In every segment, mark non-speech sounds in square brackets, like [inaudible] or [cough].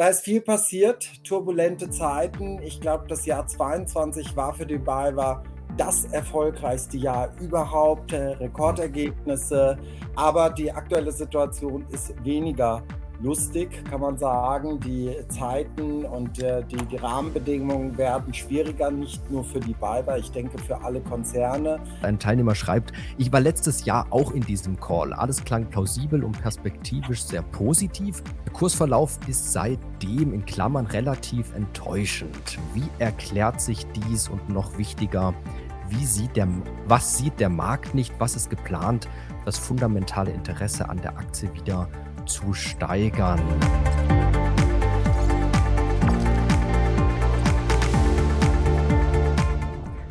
da ist viel passiert, turbulente Zeiten. Ich glaube, das Jahr 22 war für die BayWa das erfolgreichste Jahr überhaupt, äh, Rekordergebnisse. Aber die aktuelle Situation ist weniger lustig, kann man sagen. Die Zeiten und äh, die, die, Rahmenbedingungen werden schwieriger, nicht nur für die BayWa, ich denke für alle Konzerne. Ein Teilnehmer schreibt, ich war letztes Jahr auch in diesem Call. Alles klang plausibel und perspektivisch sehr positiv. Der Kursverlauf ist seitdem in Klammern relativ enttäuschend. Wie erklärt sich dies und noch wichtiger, wie sieht der, was sieht der Markt nicht, was ist geplant, das fundamentale Interesse an der Aktie wieder zu steigern.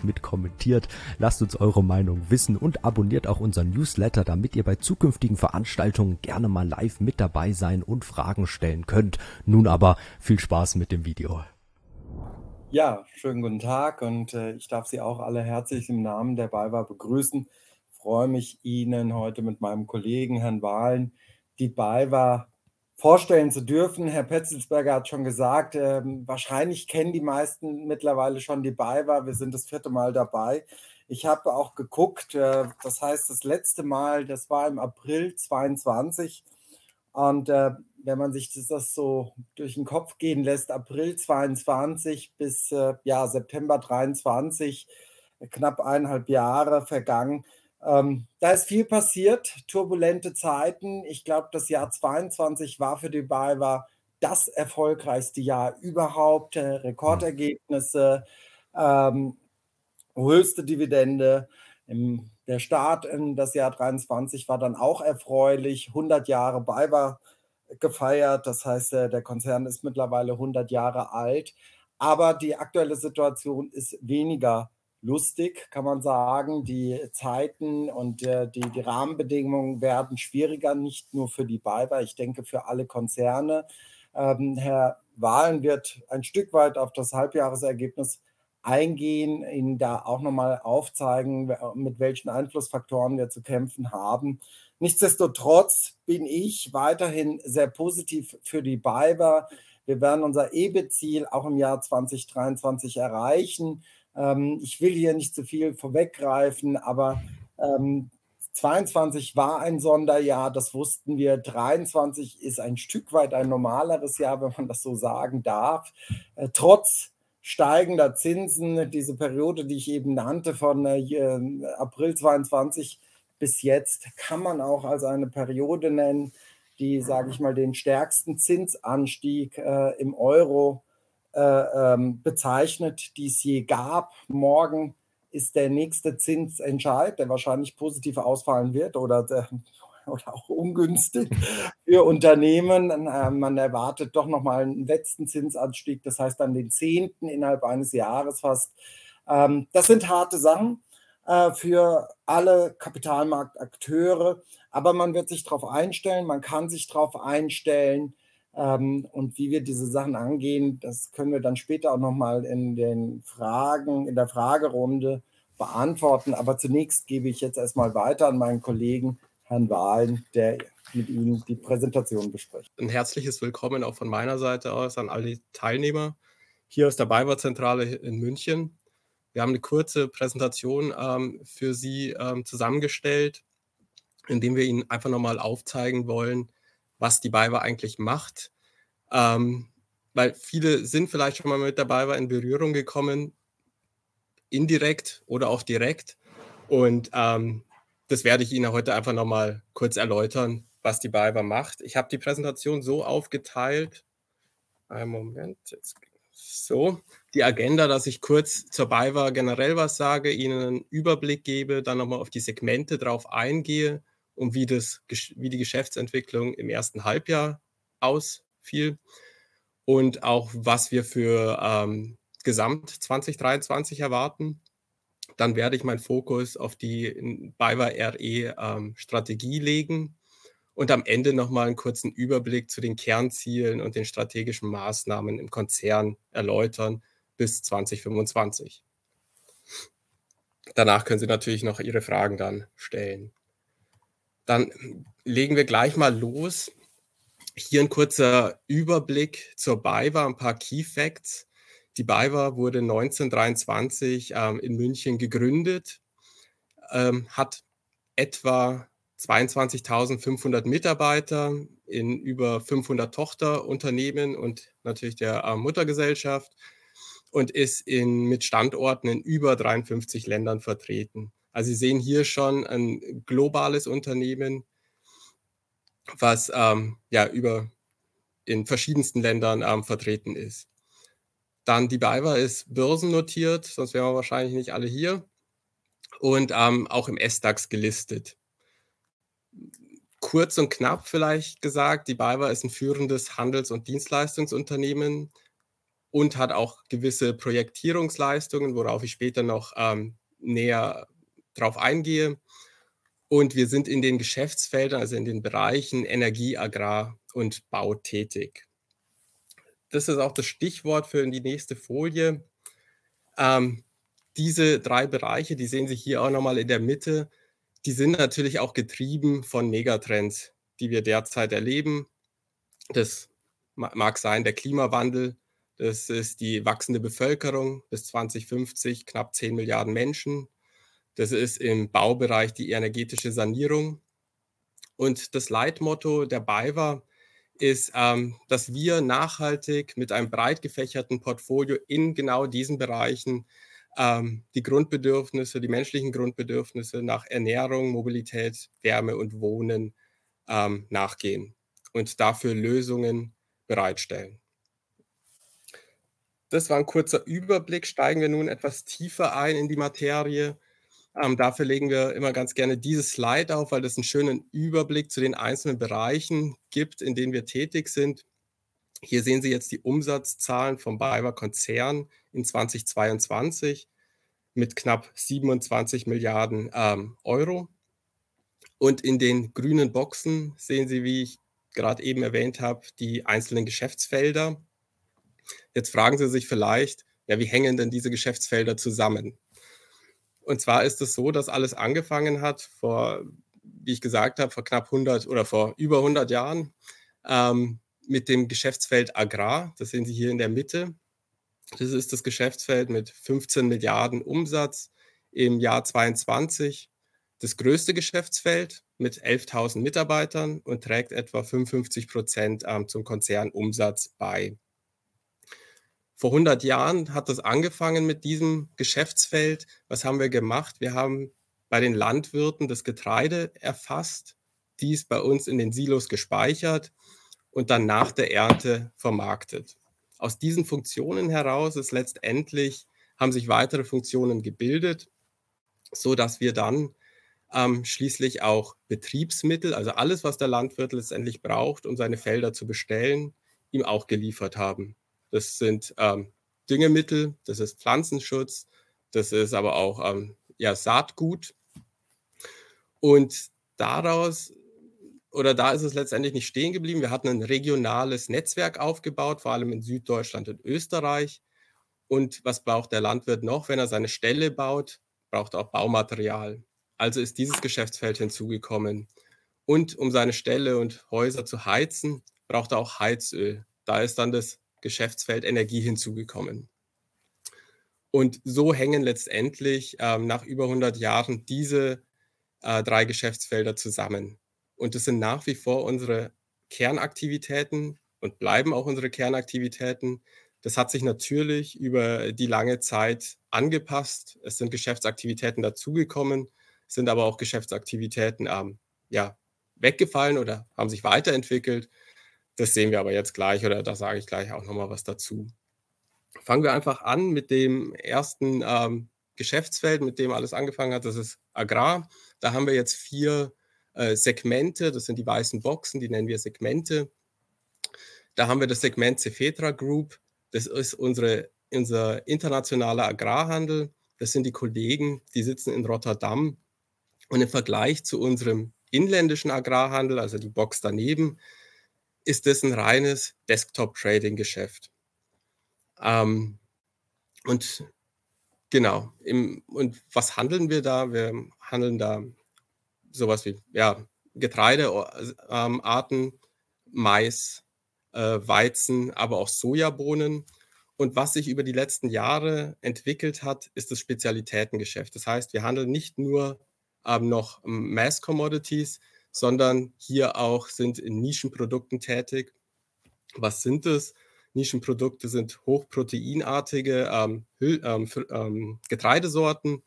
fleißig mit kommentiert. Lasst uns eure Meinung wissen und abonniert auch unseren Newsletter, damit ihr bei zukünftigen Veranstaltungen gerne mal live mit dabei sein und Fragen stellen könnt. Nun aber viel Spaß mit dem Video. Ja, schönen guten Tag und äh, ich darf Sie auch alle herzlich im Namen der BayWa begrüßen. Freue mich, Ihnen heute mit meinem Kollegen Herrn Wahlen die BayWa vorstellen zu dürfen. Herr Petzelsberger hat schon gesagt, äh, wahrscheinlich kennen die meisten mittlerweile schon die BayWa. Wir sind das vierte Mal dabei. Ich habe auch geguckt, äh, das heißt, das letzte Mal, das war im April 22. Und äh, wenn man sich das, das, so durch den Kopf gehen lässt, April 22 bis äh, ja, September 23, knapp eineinhalb Jahre vergangen, ähm, da ist viel passiert, turbulente Zeiten. Ich glaube, das Jahr 22 war für die BayWa das erfolgreichste Jahr überhaupt. Äh, Rekordergebnisse, ähm, höchste Dividende. Im, der Start in das Jahr 23 war dann auch erfreulich. 100 Jahre BayWa gefeiert. Das heißt, äh, der Konzern ist mittlerweile 100 Jahre alt. Aber die aktuelle Situation ist weniger lustig, kann man sagen. Die Zeiten und äh, die, die Rahmenbedingungen werden schwieriger, nicht nur für die BayWa, ich denke für alle Konzerne. Ähm, Herr Wahlen wird ein Stück weit auf das Halbjahresergebnis eingehen, Ihnen da auch nochmal aufzeigen, mit welchen Einflussfaktoren wir zu kämpfen haben. Nichtsdestotrotz bin ich weiterhin sehr positiv für die BayWa. Wir werden unser EBIT-Ziel auch im Jahr 2023 erreichen. Ähm, ich will hier nicht zu viel vorweggreifen, aber ähm, 22 war ein Sonderjahr, das wussten wir. 23 ist ein Stück weit ein normaleres Jahr, wenn man das so sagen darf. Äh, trotz steigender Zinsen, diese Periode, die ich eben nannte, von äh, April 22 bis jetzt, kann man auch als eine Periode nennen, die, sage ich mal, den stärksten Zinsanstieg äh, im Euro äh, ähm, bezeichnet, die es je gab. Morgen ist der nächste Zinsentscheid, der wahrscheinlich positiv ausfallen wird oder, der, [laughs] oder auch ungünstig [laughs] für Unternehmen. Äh, man erwartet doch nochmal einen letzten Zinsanstieg, das heißt dann den zehnten innerhalb eines Jahres fast. Ähm, das sind harte Sachen äh, für alle Kapitalmarktakteure, aber man wird sich darauf einstellen, man kann sich darauf einstellen. Ähm, und wie wir diese Sachen angehen, das können wir dann später auch nochmal in den Fragen, in der Fragerunde beantworten. Aber zunächst gebe ich jetzt erstmal weiter an meinen Kollegen Herrn Wahlen, der mit Ihnen die Präsentation bespricht. Ein herzliches Willkommen auch von meiner Seite aus an alle Teilnehmer hier aus der BayWa-Zentrale in München. Wir haben eine kurze Präsentation ähm, für Sie ähm, zusammengestellt, indem wir Ihnen einfach nochmal aufzeigen wollen, was die BayWa eigentlich macht. Ähm, weil viele sind vielleicht schon mal mit der BayWa in Berührung gekommen, indirekt oder auch direkt. Und ähm, das werde ich Ihnen heute einfach nochmal kurz erläutern, was die BayWa macht. Ich habe die Präsentation so aufgeteilt. Einen Moment, jetzt so. Die Agenda, dass ich kurz zur BayWa generell was sage, Ihnen einen Überblick gebe, dann nochmal auf die Segmente drauf eingehe und wie, das, wie die Geschäftsentwicklung im ersten Halbjahr ausfiel. und auch was wir für ähm, Gesamt 2023 erwarten. Dann werde ich meinen Fokus auf die BayWa RE ähm, Strategie legen und am Ende nochmal einen kurzen Überblick zu den Kernzielen und den strategischen Maßnahmen im Konzern erläutern bis 2025. Danach können Sie natürlich noch Ihre Fragen dann stellen. Dann legen wir gleich mal los. Hier ein kurzer Überblick zur BayWa, ein paar Key Facts. Die BayWa wurde 1923 ähm, in München gegründet, ähm, hat etwa 22.500 Mitarbeiter in über 500 Tochterunternehmen und natürlich der äh, Muttergesellschaft und ist in, mit Standorten in über 53 Ländern vertreten. Also Sie sehen hier schon ein globales Unternehmen, was ähm, ja über in verschiedensten Ländern ähm, vertreten ist. Dann die BayWa ist börsennotiert, sonst wären wir wahrscheinlich nicht alle hier. Und ähm, auch im SDAX gelistet. Kurz und knapp vielleicht gesagt, die BayWa ist ein führendes Handels- und Dienstleistungsunternehmen und hat auch gewisse Projektierungsleistungen, worauf ich später noch ähm, näher drauf eingehe. Und wir sind in den Geschäftsfeldern, also in den Bereichen Energie, Agrar und Bau tätig. Das ist auch das Stichwort für die nächste Folie. Ähm, diese drei Bereiche, die sehen Sie hier auch nochmal in der Mitte, die sind natürlich auch getrieben von Megatrends, die wir derzeit erleben. Das mag sein der Klimawandel, das ist die wachsende Bevölkerung bis 2050, knapp 10 Milliarden Menschen. Das ist im Baubereich die energetische Sanierung. Und das Leitmotto der BayWa ist, ähm, dass wir nachhaltig mit einem breit gefächerten Portfolio in genau diesen Bereichen ähm, die Grundbedürfnisse, die menschlichen Grundbedürfnisse nach Ernährung, Mobilität, Wärme und Wohnen ähm, nachgehen und dafür Lösungen bereitstellen. Das war ein kurzer Überblick. Steigen wir nun etwas tiefer ein in die Materie. Ähm, dafür legen wir immer ganz gerne dieses Slide auf, weil das einen schönen Überblick zu den einzelnen Bereichen gibt, in denen wir tätig sind. Hier sehen Sie jetzt die Umsatzzahlen vom BayWa Konzern in 2022 mit knapp 27 Milliarden ähm, Euro. Und in den grünen Boxen sehen Sie, wie ich gerade eben erwähnt habe, die einzelnen Geschäftsfelder. Jetzt fragen Sie sich vielleicht, ja, wie hängen denn diese Geschäftsfelder zusammen? Und zwar ist es so, dass alles angefangen hat vor, wie ich gesagt habe, vor knapp 100 oder vor über 100 Jahren ähm, mit dem Geschäftsfeld Agrar. Das sehen Sie hier in der Mitte. Das ist das Geschäftsfeld mit 15 Milliarden Umsatz im Jahr 22. Das größte Geschäftsfeld mit 11.000 Mitarbeitern und trägt etwa 55 Prozent ähm, zum Konzernumsatz bei. Vor 100 Jahren hat das angefangen mit diesem Geschäftsfeld. Was haben wir gemacht? Wir haben bei den Landwirten das Getreide erfasst, dies bei uns in den Silos gespeichert und dann nach der Ernte vermarktet. Aus diesen Funktionen heraus ist letztendlich haben sich weitere Funktionen gebildet, so dass wir dann ähm, schließlich auch Betriebsmittel, also alles, was der Landwirt letztendlich braucht, um seine Felder zu bestellen, ihm auch geliefert haben. Das sind ähm, Düngemittel, das ist Pflanzenschutz, das ist aber auch ähm, ja, Saatgut. Und daraus oder da ist es letztendlich nicht stehen geblieben. Wir hatten ein regionales Netzwerk aufgebaut, vor allem in Süddeutschland und Österreich. Und was braucht der Landwirt noch, wenn er seine Ställe baut? Braucht er auch Baumaterial. Also ist dieses Geschäftsfeld hinzugekommen. Und um seine Ställe und Häuser zu heizen, braucht er auch Heizöl. Da ist dann das Geschäftsfeld Energie hinzugekommen. Und so hängen letztendlich ähm, nach über 100 Jahren diese äh, drei Geschäftsfelder zusammen. Und das sind nach wie vor unsere Kernaktivitäten und bleiben auch unsere Kernaktivitäten. Das hat sich natürlich über die lange Zeit angepasst. Es sind Geschäftsaktivitäten dazugekommen, sind aber auch Geschäftsaktivitäten ähm, ja, weggefallen oder haben sich weiterentwickelt. Das sehen wir aber jetzt gleich oder da sage ich gleich auch nochmal was dazu. Fangen wir einfach an mit dem ersten ähm, Geschäftsfeld, mit dem alles angefangen hat. Das ist Agrar. Da haben wir jetzt vier äh, Segmente. Das sind die weißen Boxen, die nennen wir Segmente. da haben wir das Segment Cefetra Group. Das ist unsere, unser internationaler Agrarhandel. Das sind die Kollegen, die sitzen in Rotterdam. Und im Vergleich zu unserem inländischen Agrarhandel, also die Box daneben, ist das ein reines Desktop-Trading-Geschäft. Ähm, und genau, im, und was handeln wir da? Wir handeln da sowas wie ja, Getreidearten, ähm, Mais, äh, Weizen, aber auch Sojabohnen. Und was sich über die letzten Jahre entwickelt hat, ist das Spezialitätengeschäft. Das heißt, wir handeln nicht nur ähm, noch Mass Commodities, sondern hier auch sind in Nischenprodukten tätig. Was sind es? Nischenprodukte sind hochproteinartige ähm, ähm, ähm, Getreidesorten.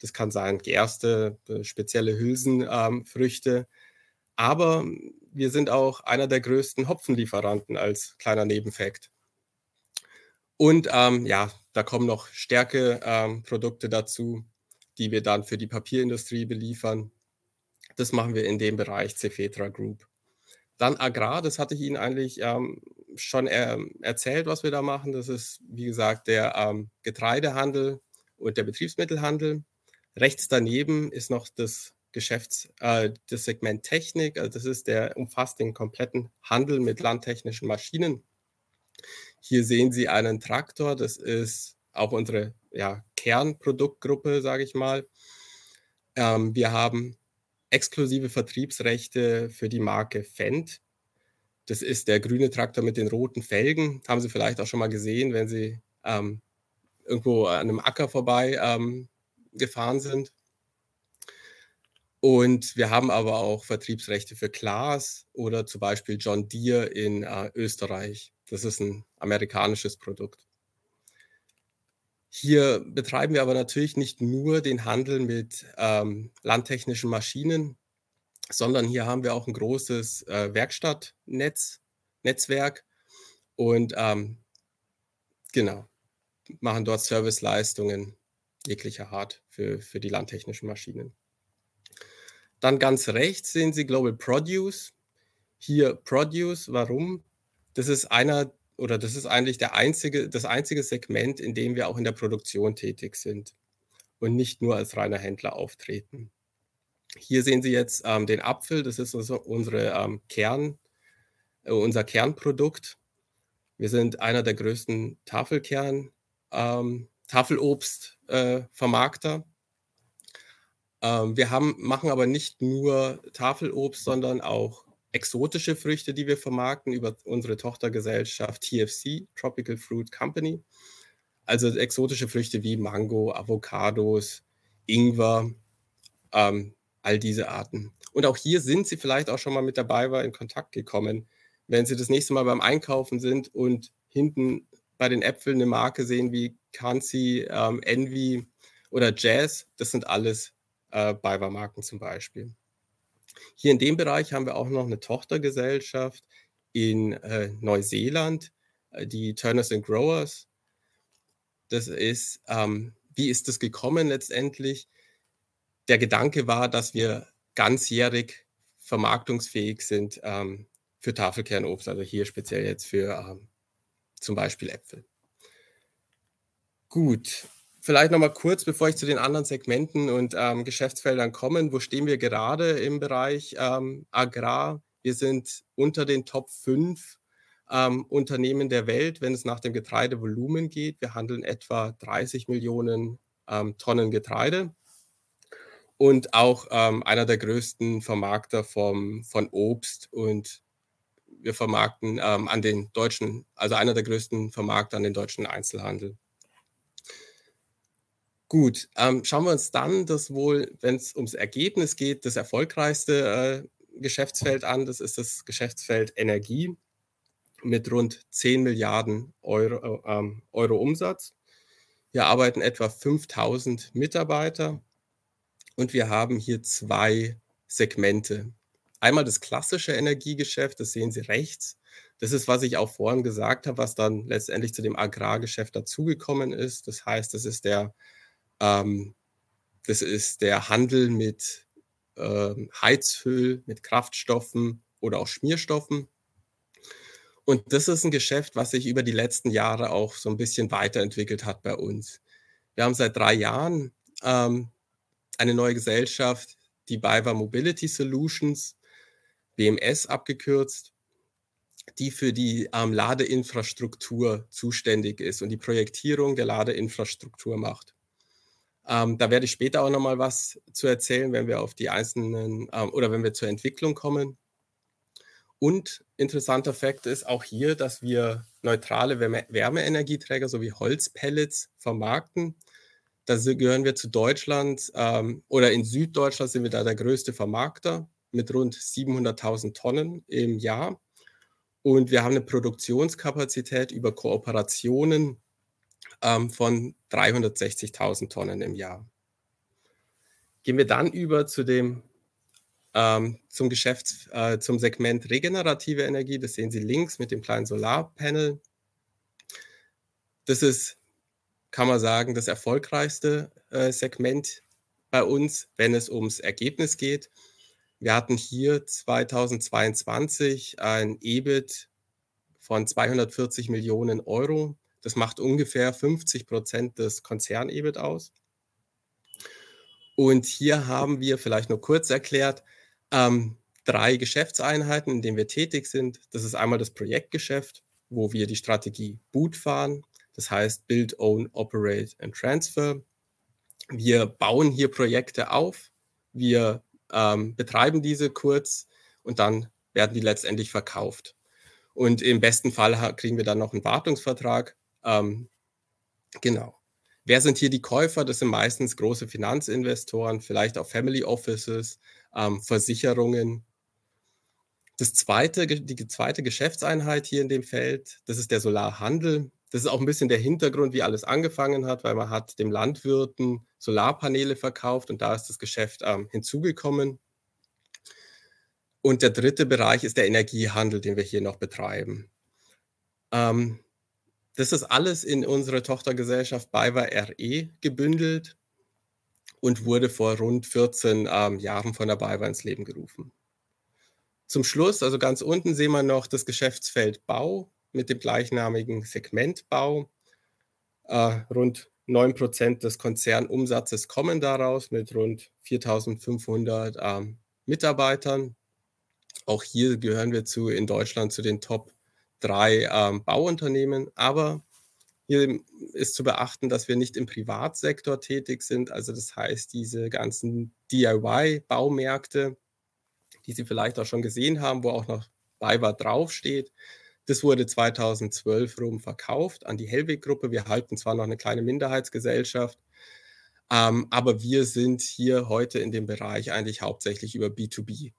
Das kann sein Gerste, äh, spezielle Hülsenfrüchte. Ähm, Aber wir sind auch einer der größten Hopfenlieferanten als kleiner Nebenfakt. Und ähm, ja, da kommen noch Stärkeprodukte ähm, dazu, die wir dann für die Papierindustrie beliefern. Das machen wir in dem Bereich Cefetra Group. Dann Agrar, das hatte ich Ihnen eigentlich ähm, schon er, erzählt, was wir da machen. Das ist, wie gesagt, der ähm, Getreidehandel und der Betriebsmittelhandel. Rechts daneben ist noch das Geschäfts, äh, das Segment Technik. Also das ist der umfasst den kompletten Handel mit landtechnischen Maschinen. Hier sehen Sie einen Traktor. Das ist auch unsere ja, Kernproduktgruppe, sage ich mal. Ähm, wir haben exklusive Vertriebsrechte für die Marke Fendt. Das ist der grüne Traktor mit den roten Felgen. Haben Sie vielleicht auch schon mal gesehen, wenn Sie ähm, irgendwo an einem Acker vorbei ähm, gefahren sind. Und wir haben aber auch Vertriebsrechte für Klaas oder zum Beispiel John Deere in äh, Österreich. Das ist ein amerikanisches Produkt. Hier betreiben wir aber natürlich nicht nur den Handel mit ähm, landtechnischen Maschinen, sondern hier haben wir auch ein großes äh, Werkstattnetz, Netzwerk und ähm, genau, machen dort Serviceleistungen jeglicher Art für, für die landtechnischen Maschinen. Dann ganz rechts sehen Sie Global Produce. Hier Produce, warum? Das ist einer oder das ist eigentlich der einzige, das einzige Segment, in dem wir auch in der Produktion tätig sind und nicht nur als reiner Händler auftreten. Hier sehen Sie jetzt ähm, den Apfel, das ist also unsere ähm, Kern, äh, unser Kernprodukt. Wir sind einer der größten Tafelkern, ähm, Tafelobstvermarkter. Äh, ähm, wir haben, machen aber nicht nur Tafelobst, sondern auch exotische Früchte, die wir vermarkten über unsere Tochtergesellschaft TFC, Tropical Fruit Company. Also exotische Früchte wie Mango, Avocados, Ingwer, ähm, all diese Arten. Und auch hier sind Sie vielleicht auch schon mal mit dabei war in Kontakt gekommen. Wenn Sie das nächste Mal beim Einkaufen sind und hinten bei den Äpfeln eine Marke sehen wie Kanzi, ähm, Envy oder Jazz, das sind alles äh, BayWa-Marken zum Beispiel. Hier in dem Bereich haben wir auch noch eine Tochtergesellschaft in äh, Neuseeland, äh, die Turners and Growers. Das ist, ähm, wie ist das gekommen letztendlich? Der Gedanke war, dass wir ganzjährig vermarktungsfähig sind ähm, für Tafelkernobst, also hier speziell jetzt für ähm, zum Beispiel Äpfel. Gut, Vielleicht noch mal kurz, bevor ich zu den anderen Segmenten und ähm, Geschäftsfeldern komme. Wo stehen wir gerade im Bereich ähm, Agrar? Wir sind unter den Top 5 ähm, Unternehmen der Welt, wenn es nach dem Getreidevolumen geht. Wir handeln etwa 30 Millionen ähm, Tonnen Getreide und auch ähm, einer der größten Vermarkter vom, von Obst und wir vermarkten ähm, an den deutschen, also einer der größten Vermarkter an den deutschen Einzelhandel. Gut, ähm, schauen wir uns dann das wohl, wenn es ums Ergebnis geht, das erfolgreichste äh, Geschäftsfeld an. Das ist das Geschäftsfeld Energie mit rund 10 Milliarden Euro, äh, ähm, Euro Umsatz. Wir arbeiten etwa 5000 Mitarbeiter und wir haben hier zwei Segmente. Einmal das klassische Energiegeschäft, das sehen Sie rechts. Das ist, was ich auch vorhin gesagt habe, was dann letztendlich zu dem Agrargeschäft dazugekommen ist. Das heißt, das ist der ähm, das ist der Handel mit ähm, Heizöl, mit Kraftstoffen oder auch Schmierstoffen. Und das ist ein Geschäft, was sich über die letzten Jahre auch so ein bisschen weiterentwickelt hat bei uns. Wir haben seit drei Jahren ähm, eine neue Gesellschaft, die BayWa Mobility Solutions, BMS abgekürzt, die für die ähm, Ladeinfrastruktur zuständig ist und die Projektierung der Ladeinfrastruktur macht. Ähm, da werde ich später auch noch mal was zu erzählen, wenn wir auf die einzelnen ähm, oder wenn wir zur Entwicklung kommen. Und interessanter Fakt ist auch hier, dass wir neutrale Wärme Wärmeenergieträger sowie Holzpellets vermarkten. Da gehören wir zu Deutschland ähm, oder in Süddeutschland sind wir da der größte Vermarkter mit rund 700.000 Tonnen im Jahr. Und wir haben eine Produktionskapazität über Kooperationen ähm, von 360.000 Tonnen im Jahr. Gehen wir dann über zu dem ähm, zum Geschäfts-, äh, zum Segment regenerative Energie. Das sehen Sie links mit dem kleinen Solarpanel. Das ist, kann man sagen, das erfolgreichste äh, Segment bei uns, wenn es ums Ergebnis geht. Wir hatten hier 2022 ein EBIT von 240 Millionen Euro. Das macht ungefähr 50 Prozent des Konzern-EBIT aus. Und hier haben wir vielleicht nur kurz erklärt, ähm, drei Geschäftseinheiten, in denen wir tätig sind. Das ist einmal das Projektgeschäft, wo wir die Strategie Boot fahren. Das heißt Build, Own, Operate and Transfer. Wir bauen hier Projekte auf. Wir ähm, betreiben diese kurz und dann werden die letztendlich verkauft. Und im besten Fall kriegen wir dann noch einen Wartungsvertrag. Ähm, genau. Wer sind hier die Käufer? Das sind meistens große Finanzinvestoren, vielleicht auch Family Offices, ähm, Versicherungen. Das zweite, die zweite Geschäftseinheit hier in dem Feld, das ist der Solarhandel. Das ist auch ein bisschen der Hintergrund, wie alles angefangen hat, weil man hat dem Landwirten Solarpaneele verkauft und da ist das Geschäft ähm, hinzugekommen. Und der dritte Bereich ist der Energiehandel, den wir hier noch betreiben. Ähm, das ist alles in unsere Tochtergesellschaft BayWa RE gebündelt und wurde vor rund 14 ähm, Jahren von der BayWa ins Leben gerufen. Zum Schluss, also ganz unten, sehen wir noch das Geschäftsfeld Bau mit dem gleichnamigen Segment Bau. Äh, rund 9% des Konzernumsatzes kommen daraus mit rund 4.500 ähm, Mitarbeitern. Auch hier gehören wir zu in Deutschland zu den Top 3 ähm, Bauunternehmen. Aber hier ist zu beachten, dass wir nicht im Privatsektor tätig sind. Also das heißt, diese ganzen DIY-Baumärkte, die Sie vielleicht auch schon gesehen haben, wo auch noch BayWa draufsteht, das wurde 2012 rum verkauft an die Hellweg-Gruppe. Wir halten zwar noch eine kleine Minderheitsgesellschaft, ähm, aber wir sind hier heute in dem Bereich eigentlich hauptsächlich über B2B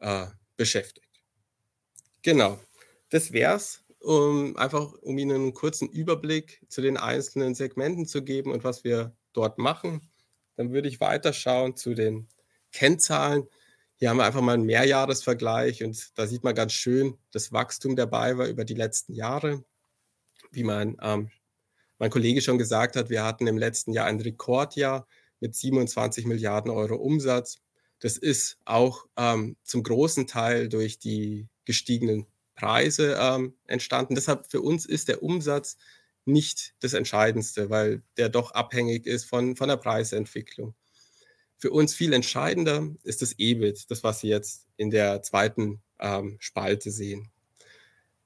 äh, beschäftigt. Genau, das wäre es um einfach um Ihnen einen kurzen Überblick zu den einzelnen Segmenten zu geben und was wir dort machen. Dann würde ich weiterschauen zu den Kennzahlen. Hier haben wir einfach mal einen Mehrjahresvergleich und da sieht man ganz schön das Wachstum dabei war über die letzten Jahre. Wie mein, ähm, mein Kollege schon gesagt hat, wir hatten im letzten Jahr ein Rekordjahr mit 27 Milliarden Euro Umsatz. Das ist auch ähm, zum großen Teil durch die gestiegenen Preise ähm, entstanden. Deshalb für uns ist der Umsatz nicht das Entscheidendste, weil der doch abhängig ist von, von der Preisentwicklung. Für uns viel entscheidender ist das EBIT, das, was Sie jetzt in der zweiten ähm, Spalte sehen.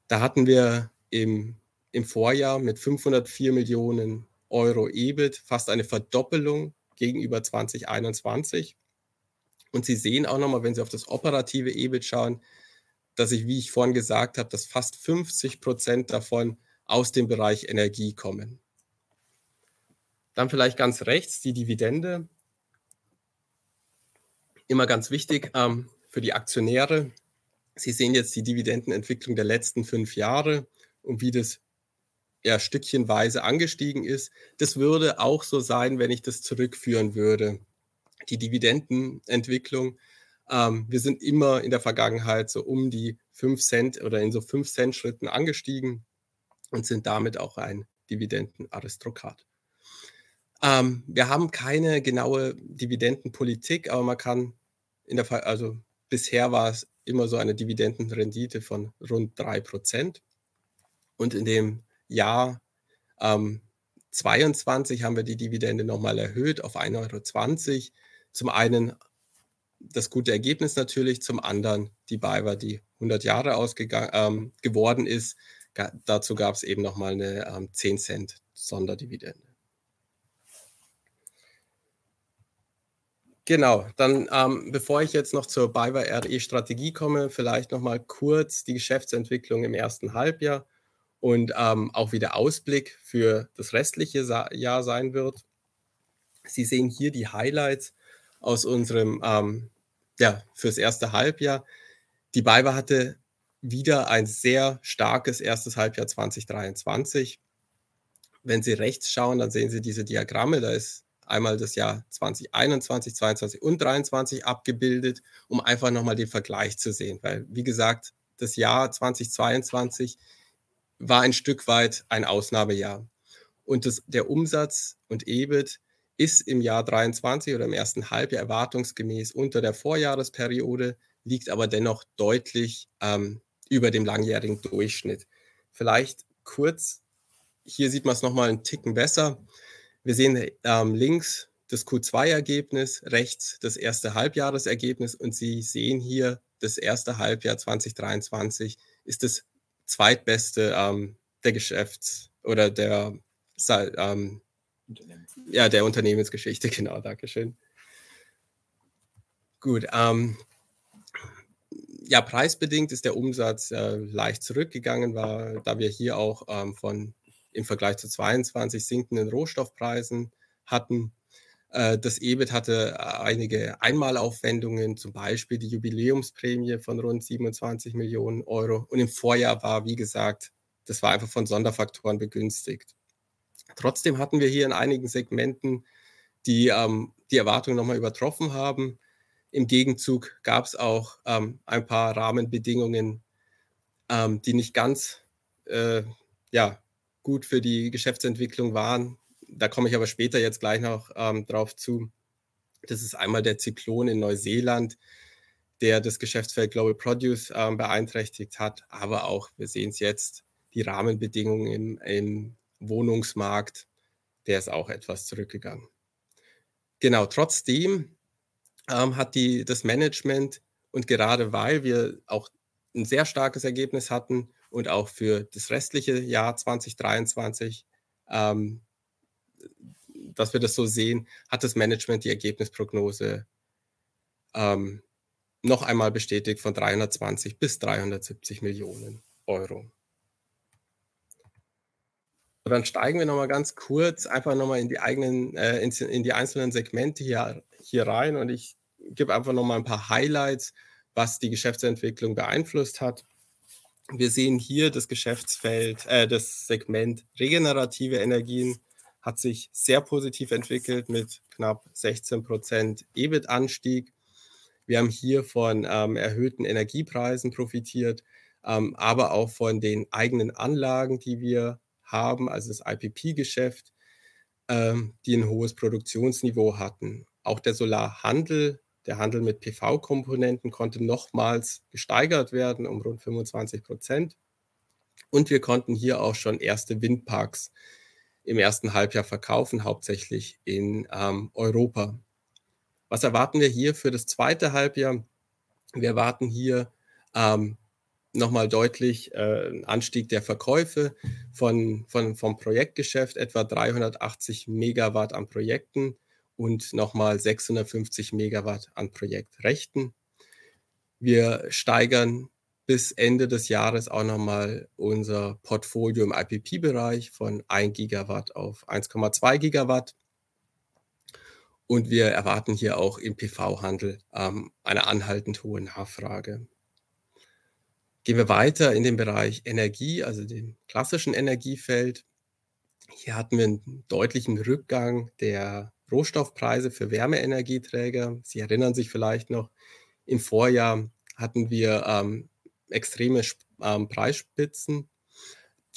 Da hatten wir im, im Vorjahr mit 504 Millionen Euro EBIT fast eine Verdoppelung gegenüber 2021. Und Sie sehen auch nochmal, wenn Sie auf das operative EBIT schauen, dass ich, wie ich vorhin gesagt habe, dass fast 50 Prozent davon aus dem Bereich Energie kommen. Dann vielleicht ganz rechts die Dividende. Immer ganz wichtig ähm, für die Aktionäre. Sie sehen jetzt die Dividendenentwicklung der letzten fünf Jahre und wie das ja, stückchenweise angestiegen ist. Das würde auch so sein, wenn ich das zurückführen würde. Die Dividendenentwicklung ähm, wir sind immer in der Vergangenheit so um die 5 Cent oder in so 5 Cent Schritten angestiegen und sind damit auch ein Dividendenaristokrat. Ähm, wir haben keine genaue Dividendenpolitik, aber man kann in der Fall, also bisher war es immer so eine Dividendenrendite von rund 3 Prozent. Und in dem Jahr ähm, 22 haben wir die Dividende nochmal erhöht auf 1,20 Euro. Zum einen das gute Ergebnis natürlich, zum anderen die BayWa, die 100 Jahre ausgegangen ähm, geworden ist. Ga dazu gab es eben nochmal eine ähm, 10 Cent Sonderdividende. Genau, dann ähm, bevor ich jetzt noch zur BayWa RE-Strategie komme, vielleicht nochmal kurz die Geschäftsentwicklung im ersten Halbjahr und ähm, auch wie der Ausblick für das restliche Sa Jahr sein wird. Sie sehen hier die Highlights aus unserem, ähm, ja, fürs erste Halbjahr. Die BayWa hatte wieder ein sehr starkes erstes Halbjahr 2023. Wenn Sie rechts schauen, dann sehen Sie diese Diagramme. Da ist einmal das Jahr 2021, 2022 und 2023 abgebildet, um einfach nochmal den Vergleich zu sehen. Weil, wie gesagt, das Jahr 2022 war ein Stück weit ein Ausnahmejahr. Und das, der Umsatz und EBIT ist im Jahr 23 oder im ersten Halbjahr erwartungsgemäß unter der Vorjahresperiode, liegt aber dennoch deutlich ähm, über dem langjährigen Durchschnitt. Vielleicht kurz, hier sieht man es nochmal einen Ticken besser. Wir sehen ähm, links das Q2-Ergebnis, rechts das erste Halbjahresergebnis und Sie sehen hier das erste Halbjahr 2023 ist das zweitbeste ähm, der Geschäfts- oder der, ähm, ja, der Unternehmensgeschichte. [laughs] Genau, Dankeschön. Gut, ähm, ja, preisbedingt ist der Umsatz äh, leicht zurückgegangen, war, da wir hier auch ähm, von im Vergleich zu 22 sinkenden Rohstoffpreisen hatten. Äh, das EBIT hatte äh, einige Einmalaufwendungen, zum Beispiel die Jubiläumsprämie von rund 27 Millionen Euro. Und im Vorjahr war, wie gesagt, das war einfach von Sonderfaktoren begünstigt. Trotzdem hatten wir hier in einigen Segmenten, die ähm, die Erwartungen nochmal übertroffen haben. Im Gegenzug gab es auch ähm, ein paar Rahmenbedingungen, ähm, die nicht ganz äh, ja, gut für die Geschäftsentwicklung waren da komme ich aber später jetzt gleich noch ähm, drauf zu. Das ist einmal der Zyklon in Neuseeland, der das Geschäftsfeld Global Produce ähm, beeinträchtigt hat, aber auch, wir sehen es jetzt, die Rahmenbedingungen im, im Wohnungsmarkt, der ist auch etwas zurückgegangen. Genau, trotzdem ähm, hat die, das Management und gerade weil wir auch ein sehr starkes Ergebnis hatten und auch für das restliche Jahr 2023 ähm, dass wir das so sehen, hat das Management die Ergebnisprognose ähm, noch einmal bestätigt von 320 bis 370 Millionen Euro. Dann steigen wir nochmal ganz kurz einfach nochmal in die eigenen, äh, in, in, die einzelnen Segmente hier, hier rein und ich gebe einfach nochmal ein paar Highlights, was die Geschäftsentwicklung beeinflusst hat. Wir sehen hier das Geschäftsfeld, äh, das Segment regenerative Energien hat sich sehr positiv entwickelt mit knapp 16 Prozent EBIT-Anstieg. Wir haben hier von ähm, erhöhten Energiepreisen profitiert, ähm, aber auch von den eigenen Anlagen, die wir haben, also das IPP-Geschäft, ähm, die ein hohes Produktionsniveau hatten. Auch der Solarhandel, der Handel mit PV-Komponenten konnte nochmals gesteigert werden um rund 25 Prozent. Und wir konnten hier auch schon erste Windparks im ersten Halbjahr verkaufen, hauptsächlich in ähm, Europa. Was erwarten wir hier für das zweite Halbjahr? Wir erwarten hier ähm, nochmal deutlich äh, Anstieg der Verkäufe von, von, vom Projektgeschäft, etwa 380 Megawatt an Projekten und nochmal 650 Megawatt an Projektrechten. Wir steigern bis Ende des Jahres auch nochmal unser Portfolio im IPP-Bereich von 1 Gigawatt auf 1,2 Gigawatt. Und wir erwarten hier auch im PV-Handel ähm, eine anhaltend hohe Nachfrage. Gehen wir weiter in den Bereich Energie, also dem klassischen Energiefeld. Hier hatten wir einen deutlichen Rückgang der Rohstoffpreise für Wärmeenergieträger. Sie erinnern sich vielleicht noch, im Vorjahr hatten wir ähm, extreme ähm, Preisspitzen,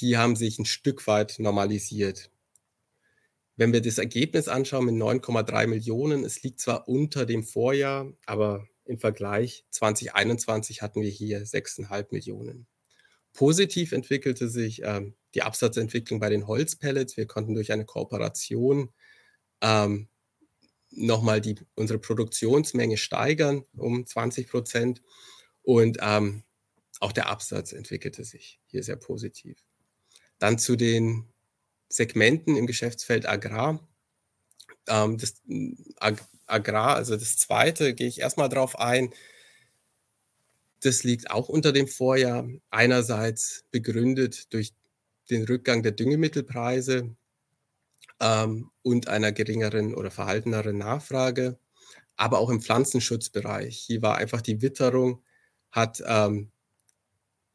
die haben sich ein Stück weit normalisiert. Wenn wir das Ergebnis anschauen mit 9,3 Millionen, es liegt zwar unter dem Vorjahr, aber im Vergleich 2021 hatten wir hier 6,5 Millionen. Positiv entwickelte sich ähm, die Absatzentwicklung bei den Holzpellets. Wir konnten durch eine Kooperation ähm, nochmal unsere Produktionsmenge steigern um 20 Prozent und ähm, auch der Absatz entwickelte sich hier sehr positiv. Dann zu den Segmenten im Geschäftsfeld Agrar. Ähm, das Ag Agrar, also das zweite, gehe ich erstmal drauf ein. Das liegt auch unter dem Vorjahr. Einerseits begründet durch den Rückgang der Düngemittelpreise ähm, und einer geringeren oder verhalteneren Nachfrage, aber auch im Pflanzenschutzbereich. Hier war einfach die Witterung, hat ähm,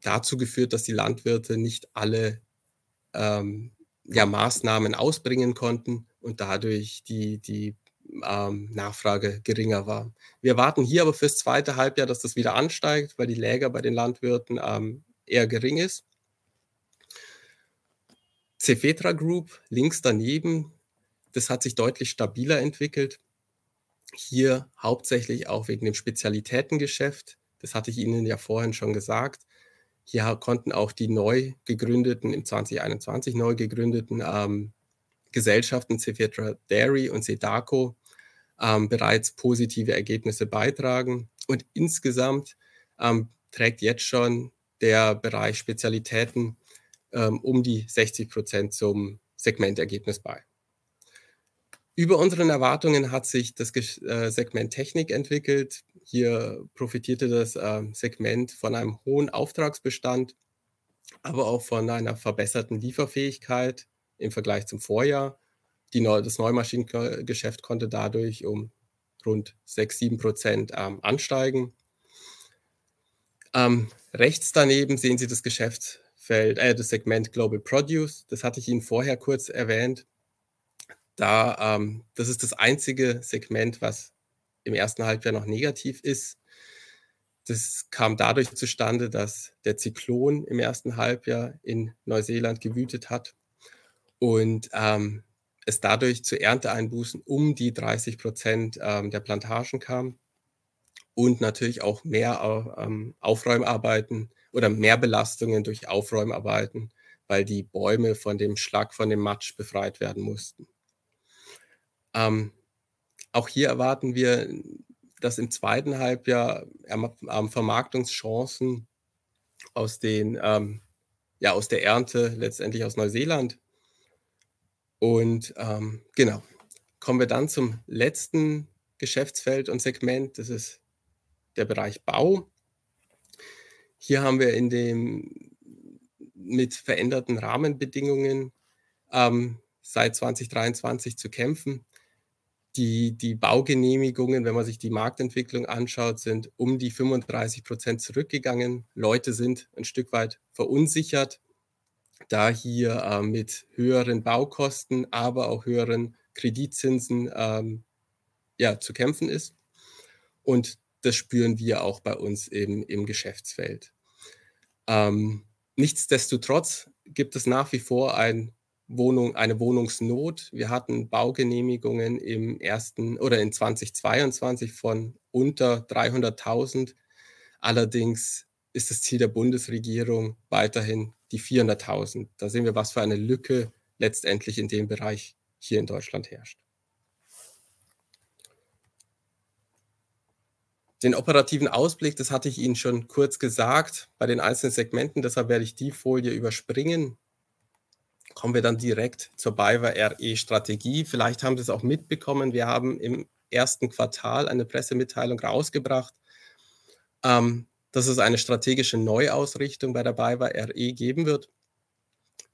dazu geführt, dass die Landwirte nicht alle ähm, ja, Maßnahmen ausbringen konnten und dadurch die, die ähm, Nachfrage geringer war. Wir erwarten hier aber fürs zweite Halbjahr, dass das wieder ansteigt, weil die Läger bei den Landwirten ähm, eher gering ist. Cefetra Group links daneben, das hat sich deutlich stabiler entwickelt. Hier hauptsächlich auch wegen dem Spezialitätengeschäft. Das hatte ich Ihnen ja vorhin schon gesagt. Hier konnten auch die neu gegründeten, im 2021 neu gegründeten ähm, Gesellschaften Cefetra Dairy und Sedaco ähm, bereits positive Ergebnisse beitragen. Und insgesamt ähm, trägt jetzt schon der Bereich Spezialitäten ähm, um die 60 Prozent zum Segmentergebnis bei. Über unseren Erwartungen hat sich das äh, Segment Technik entwickelt. Hier profitierte das äh, Segment von einem hohen Auftragsbestand, aber auch von einer verbesserten Lieferfähigkeit im Vergleich zum Vorjahr. Die, das Neumaschinengeschäft konnte dadurch um rund 6, 7 Prozent ähm, ansteigen. Ähm, rechts daneben sehen Sie das Geschäftsfeld, äh, das Segment Global Produce. Das hatte ich Ihnen vorher kurz erwähnt. Da, ähm, das ist das einzige Segment, was im ersten Halbjahr noch negativ ist. Das kam dadurch zustande, dass der Zyklon im ersten Halbjahr in Neuseeland gewütet hat und ähm, es dadurch zu Ernteeinbußen um die 30 Prozent ähm, der Plantagen kam und natürlich auch mehr ähm, Aufräumarbeiten oder mehr Belastungen durch Aufräumarbeiten, weil die Bäume von dem Schlag, von dem Matsch befreit werden mussten. Ähm, auch hier erwarten wir, dass im zweiten Halbjahr ähm, Vermarktungschancen aus, den, ähm, ja, aus der Ernte letztendlich aus Neuseeland. Und ähm, genau, kommen wir dann zum letzten Geschäftsfeld und Segment. Das ist der Bereich Bau. Hier haben wir in dem mit veränderten Rahmenbedingungen ähm, seit 2023 zu kämpfen. Die, die Baugenehmigungen, wenn man sich die Marktentwicklung anschaut, sind um die 35 Prozent zurückgegangen. Leute sind ein Stück weit verunsichert, da hier äh, mit höheren Baukosten, aber auch höheren Kreditzinsen ähm, ja, zu kämpfen ist. Und das spüren wir auch bei uns im, im Geschäftsfeld. Ähm, nichtsdestotrotz gibt es nach wie vor ein Wohnung, eine Wohnungsnot. Wir hatten Baugenehmigungen im ersten oder in 2022 von unter 300.000. Allerdings ist das Ziel der Bundesregierung weiterhin die 400.000. Da sehen wir, was für eine Lücke letztendlich in dem Bereich hier in Deutschland herrscht. Den operativen Ausblick, das hatte ich Ihnen schon kurz gesagt bei den einzelnen Segmenten, deshalb werde ich die Folie überspringen kommen wir dann direkt zur BayWa RE-Strategie. Vielleicht haben Sie es auch mitbekommen. Wir haben im ersten Quartal eine Pressemitteilung rausgebracht, ähm, dass es eine strategische Neuausrichtung bei der BayWa RE geben wird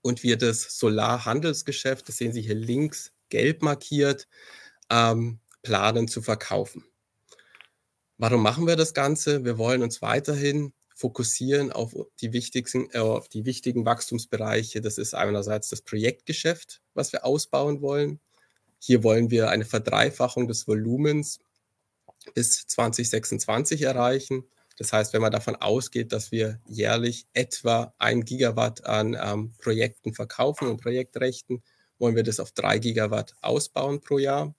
und wir das Solarhandelsgeschäft, das sehen Sie hier links gelb markiert, ähm, planen zu verkaufen. Warum machen wir das Ganze? Wir wollen uns weiterhin fokussieren auf die wichtigsten, äh, auf die wichtigen Wachstumsbereiche. Das ist einerseits das Projektgeschäft, was wir ausbauen wollen. Hier wollen wir eine Verdreifachung des Volumens bis 2026 erreichen. Das heißt, wenn man davon ausgeht, dass wir jährlich etwa ein Gigawatt an ähm, Projekten verkaufen und Projektrechten, wollen wir das auf drei Gigawatt ausbauen pro Jahr.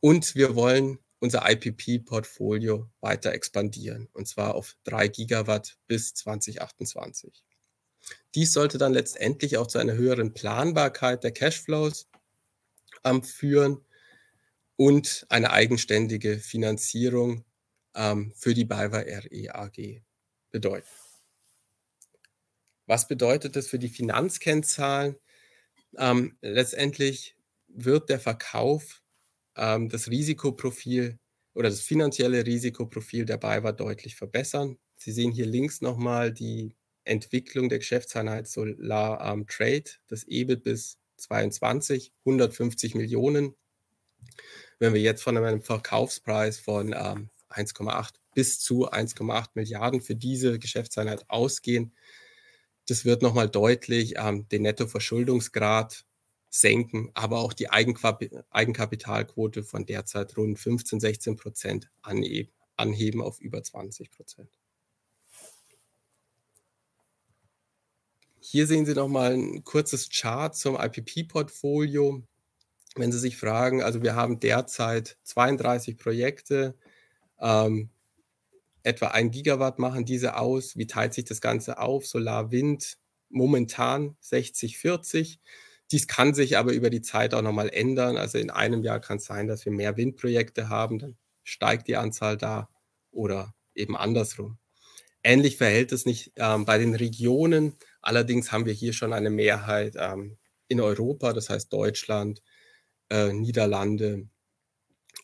Und wir wollen unser IPP-Portfolio weiter expandieren, und zwar auf 3 Gigawatt bis 2028. Dies sollte dann letztendlich auch zu einer höheren Planbarkeit der Cashflows ähm, führen und eine eigenständige Finanzierung ähm, für die BayWa RE AG bedeuten. Was bedeutet das für die Finanzkennzahlen? Ähm, letztendlich wird der Verkauf ähm, das Risikoprofil oder das finanzielle Risikoprofil der BayWa deutlich verbessern. Sie sehen hier links nochmal die Entwicklung der Geschäftseinheit Solar Arm Trade, das EBIT bis 22, 150 Millionen. Wenn wir jetzt von einem Verkaufspreis von ähm, 1,8 bis zu 1,8 Milliarden für diese Geschäftseinheit ausgehen, das wird nochmal deutlich ähm, den Nettoverschuldungsgrad senken, aber auch die Eigenkapitalquote von derzeit rund 15, 16 Prozent anheben auf über 20 Prozent. Hier sehen Sie nochmal ein kurzes Chart zum IPP-Portfolio. Wenn Sie sich fragen, also wir haben derzeit 32 Projekte, ähm, etwa ein Gigawatt machen diese aus. Wie teilt sich das Ganze auf? Solar, Wind, momentan 60, 40. Dies kann sich aber über die Zeit auch nochmal ändern. Also in einem Jahr kann es sein, dass wir mehr Windprojekte haben, dann steigt die Anzahl da oder eben andersrum. Ähnlich verhält es nicht ähm, bei den Regionen. Allerdings haben wir hier schon eine Mehrheit ähm, in Europa, das heißt Deutschland, äh, Niederlande,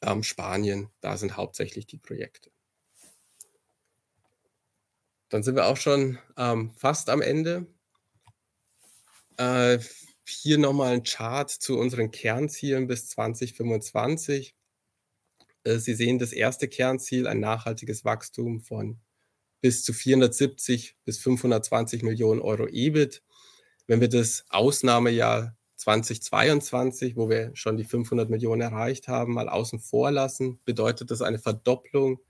ähm, Spanien. Da sind hauptsächlich die Projekte. Dann sind wir auch schon ähm, fast am Ende. Äh, hier nochmal ein Chart zu unseren Kernzielen bis 2025. Äh, Sie sehen das erste Kernziel, ein nachhaltiges Wachstum von bis zu 470 bis 520 Millionen Euro EBIT. Wenn wir das Ausnahmejahr 2022, wo wir schon die 500 Millionen erreicht haben, mal außen vor lassen, bedeutet das eine Verdopplung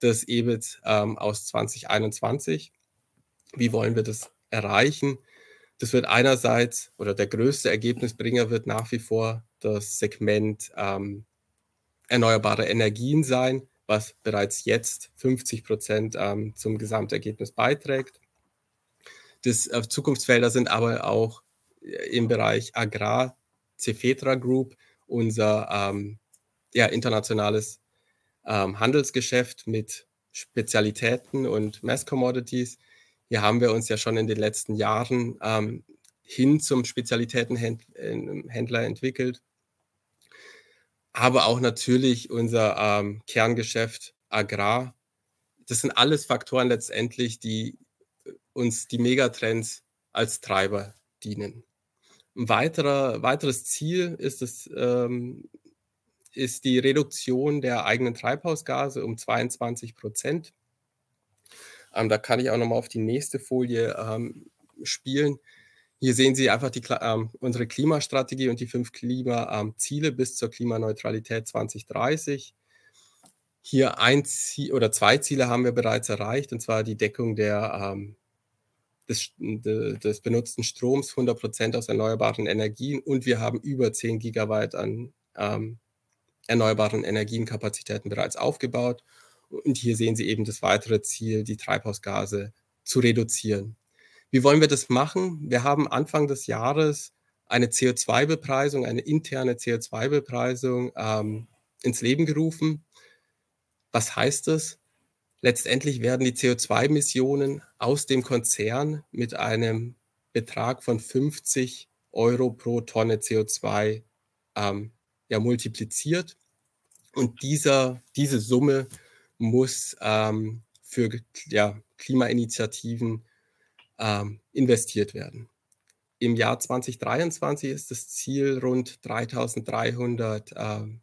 des EBIT ähm, aus 2021. Wie wollen wir das erreichen? Das wird einerseits, oder der größte Ergebnisbringer wird nach wie vor das Segment ähm, erneuerbare Energien sein was bereits jetzt 50 Prozent ähm, zum Gesamtergebnis beiträgt. Das äh, Zukunftsfelder sind aber auch im Bereich Agrar, Cefetra Group, unser ähm, ja, internationales ähm, Handelsgeschäft mit Spezialitäten und Mass Commodities. Hier haben wir uns ja schon in den letzten Jahren ähm, hin zum Spezialitätenhändler entwickelt aber auch natürlich unser ähm, Kerngeschäft Agrar. Das sind alles Faktoren letztendlich, die äh, uns die Megatrends als Treiber dienen. Ein weiterer, weiteres Ziel ist, es, ähm, ist die Reduktion der eigenen Treibhausgase um 22 Prozent. Ähm, da kann ich auch nochmal auf die nächste Folie ähm, spielen. Hier sehen Sie einfach die, ähm, unsere Klimastrategie und die fünf Klimaziele ähm, bis zur Klimaneutralität 2030. Hier ein Ziel oder zwei Ziele haben wir bereits erreicht, und zwar die Deckung der, ähm, des, de, des, benutzten Stroms 100 Prozent aus erneuerbaren Energien und wir haben über 10 Gigawatt an ähm, erneuerbaren Energienkapazitäten bereits aufgebaut. Und hier sehen Sie eben das weitere Ziel, die Treibhausgase zu reduzieren. Wie wollen wir das machen? Wir haben Anfang des Jahres eine CO2-Bepreisung, eine interne CO2-Bepreisung ähm, ins Leben gerufen. Was heißt das? Letztendlich werden die CO2-Emissionen aus dem Konzern mit einem Betrag von 50 Euro pro Tonne CO2 ähm, ja, multipliziert. Und dieser, diese Summe muss ähm, für ja, Klimainitiativen ähm, investiert werden. Im Jahr 2023 ist das Ziel, rund 3300 ähm,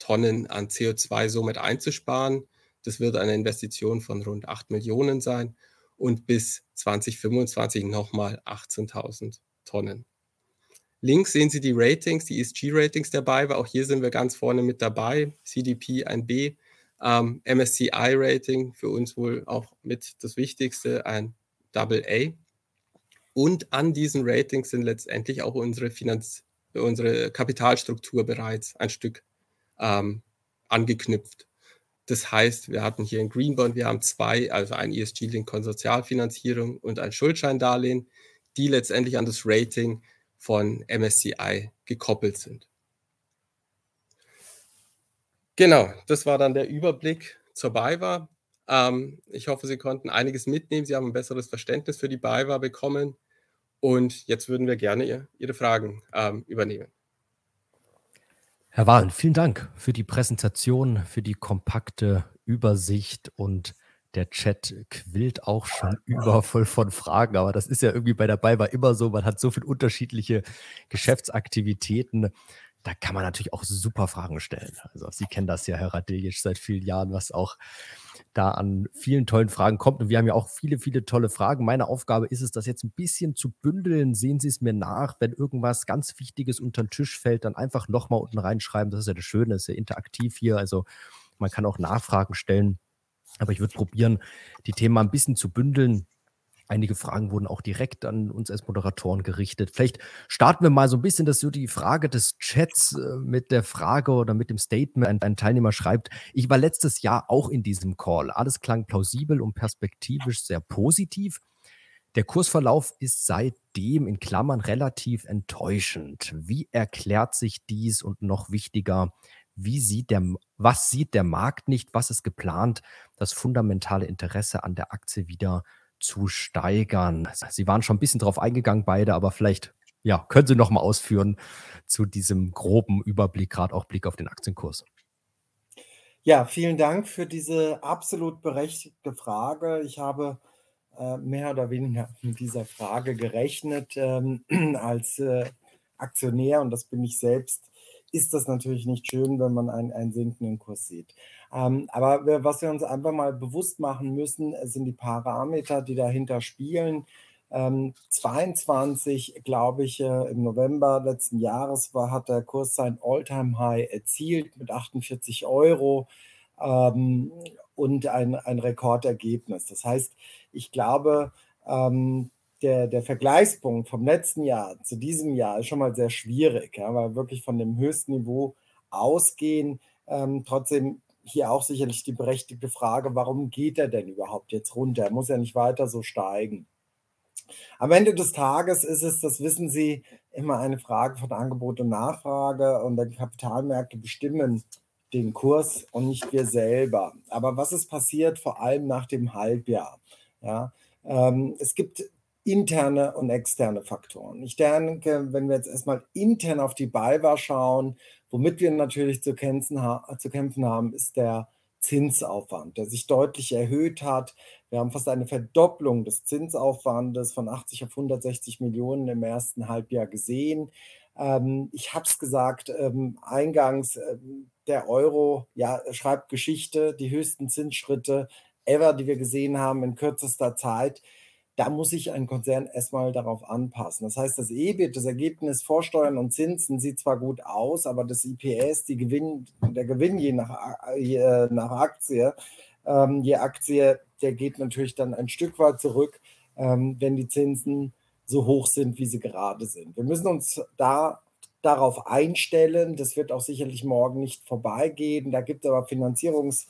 Tonnen an CO2 somit einzusparen. Das wird eine Investition von rund 8 Millionen sein und bis 2025 nochmal 18.000 Tonnen. Links sehen Sie die Ratings, die ESG-Ratings dabei, weil auch hier sind wir ganz vorne mit dabei. CDP 1B, ähm, MSCI-Rating für uns wohl auch mit das Wichtigste, ein AA. Und an diesen Ratings sind letztendlich auch unsere, Finanz unsere Kapitalstruktur bereits ein Stück ähm, angeknüpft. Das heißt, wir hatten hier ein Greenbond, wir haben zwei, also ein ESG-Link Konsortialfinanzierung und ein Schuldscheindarlehen, die letztendlich an das Rating von MSCI gekoppelt sind. Genau, das war dann der Überblick zur BayWa. Ähm, ich hoffe, Sie konnten einiges mitnehmen. Sie haben ein besseres Verständnis für die BayWa bekommen. Und jetzt würden wir gerne Ihre Fragen ähm, übernehmen. Herr Wahlen, vielen Dank für die Präsentation, für die kompakte Übersicht und der Chat quillt auch schon übervoll von Fragen, aber das ist ja irgendwie bei dabei war immer so, man hat so viele unterschiedliche Geschäftsaktivitäten. Da kann man natürlich auch super Fragen stellen. Also Sie kennen das ja, Herr Radiljic, seit vielen Jahren, was auch da an vielen tollen Fragen kommt. Und wir haben ja auch viele, viele tolle Fragen. Meine Aufgabe ist es, das jetzt ein bisschen zu bündeln. Sehen Sie es mir nach, wenn irgendwas ganz Wichtiges unter den Tisch fällt, dann einfach nochmal unten reinschreiben. Das ist ja das Schöne, das ist ja interaktiv hier. Also man kann auch Nachfragen stellen. Aber ich würde probieren, die Themen mal ein bisschen zu bündeln Einige Fragen wurden auch direkt an uns als Moderatoren gerichtet. Vielleicht starten wir mal so ein bisschen, dass so die Frage des Chats äh, mit der Frage oder mit dem Statement. Ein, ein, Teilnehmer schreibt, ich war letztes Jahr auch in diesem Call. Alles klang plausibel und perspektivisch sehr positiv. Der Kursverlauf ist seitdem in Klammern relativ enttäuschend. Wie erklärt sich dies und noch wichtiger, wie sieht der, was sieht der Markt nicht, was ist geplant, das fundamentale Interesse an der Aktie wieder zu steigern. Sie waren schon ein bisschen drauf eingegangen, beide, aber vielleicht ja, können Sie noch mal ausführen zu diesem groben Überblick, gerade auch Blick auf den Aktienkurs. Ja, vielen Dank für diese absolut berechtigte Frage. Ich habe äh, mehr oder weniger mit dieser Frage gerechnet ähm, [clears throat] als äh, Aktionär und das bin ich selbst ist das natürlich nicht schön, wenn man einen, einen sinkenden Kurs sieht. Ähm, aber wir, was wir uns einfach mal bewusst machen müssen, sind die Parameter, die dahinter spielen. Ähm, 22, glaube ich, äh, im November letzten Jahres war, hat der Kurs sein All-Time-High erzielt mit 48 Euro ähm, und ein, ein Rekordergebnis. Das heißt, ich glaube, ähm, der, der Vergleichspunkt vom letzten Jahr zu diesem Jahr ist schon mal sehr schwierig, ja, weil wir wirklich von dem höchsten Niveau ausgehen. Ähm, trotzdem hier auch sicherlich die berechtigte Frage, warum geht er denn überhaupt jetzt runter? Er muss ja nicht weiter so steigen. Am Ende des Tages ist es, das wissen Sie, immer eine Frage von Angebot und Nachfrage und die Kapitalmärkte bestimmen den Kurs und nicht wir selber. Aber was ist passiert, vor allem nach dem Halbjahr? Ja, ähm, es gibt interne und externe Faktoren. Ich denke, wenn wir jetzt erstmal intern auf die BayWa schauen, womit wir natürlich zu kämpfen, zu kämpfen haben, ist der Zinsaufwand, der sich deutlich erhöht hat. Wir haben fast eine Verdopplung des Zinsaufwandes von 80 auf 160 Millionen im ersten Halbjahr gesehen. Ähm, ich habe es gesagt, ähm, eingangs, ähm, der Euro ja, schreibt Geschichte, die höchsten Zinsschritte ever, die wir gesehen haben in kürzester Zeit da muss sich ein Konzern erstmal darauf anpassen. Das heißt, das EBIT, das Ergebnis vor Steuern und Zinsen sieht zwar gut aus, aber das IPS, Gewinn, der Gewinn je nach, je nach Aktie, ähm, je Aktie, der geht natürlich dann ein Stück weit zurück, ähm, wenn die Zinsen so hoch sind, wie sie gerade sind. Wir müssen uns da darauf einstellen. Das wird auch sicherlich morgen nicht vorbeigehen. Da gibt es aber Finanzierungs-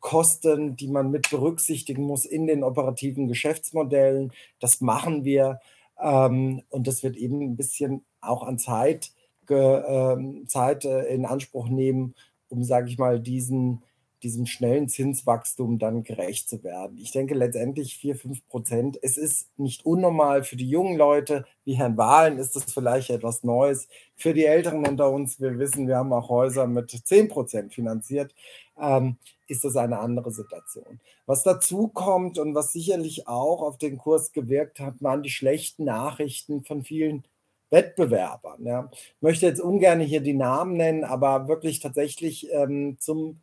Kosten, die man mit berücksichtigen muss in den operativen Geschäftsmodellen. Das machen wir ähm, und das wird eben ein bisschen auch an Zeit, äh, Zeit äh, in Anspruch nehmen, um, sage ich mal, diesen diesem schnellen Zinswachstum dann gerecht zu werden. Ich denke letztendlich 4, 5 Prozent. Es ist nicht unnormal für die jungen Leute, wie Herrn Wahlen ist das vielleicht etwas Neues. Für die Älteren unter uns, wir wissen, wir haben auch Häuser mit 10 Prozent finanziert, ähm, ist das eine andere Situation. Was dazu kommt und was sicherlich auch auf den Kurs gewirkt hat, waren die schlechten Nachrichten von vielen Wettbewerbern. Ja. Ich möchte jetzt ungern hier die Namen nennen, aber wirklich tatsächlich ähm, zum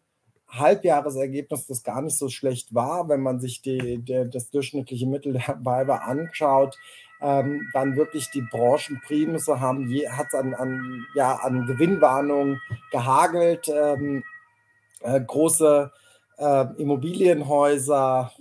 Halbjahresergebnis, das gar nicht so schlecht war, wenn man sich die, die, das durchschnittliche Mittel der Weiber anschaut, ähm, waren wirklich die Branchenprimusse, haben hat es an, an, ja, an Gewinnwarnungen gehagelt. Ähm, äh, große äh, Immobilienhäuser,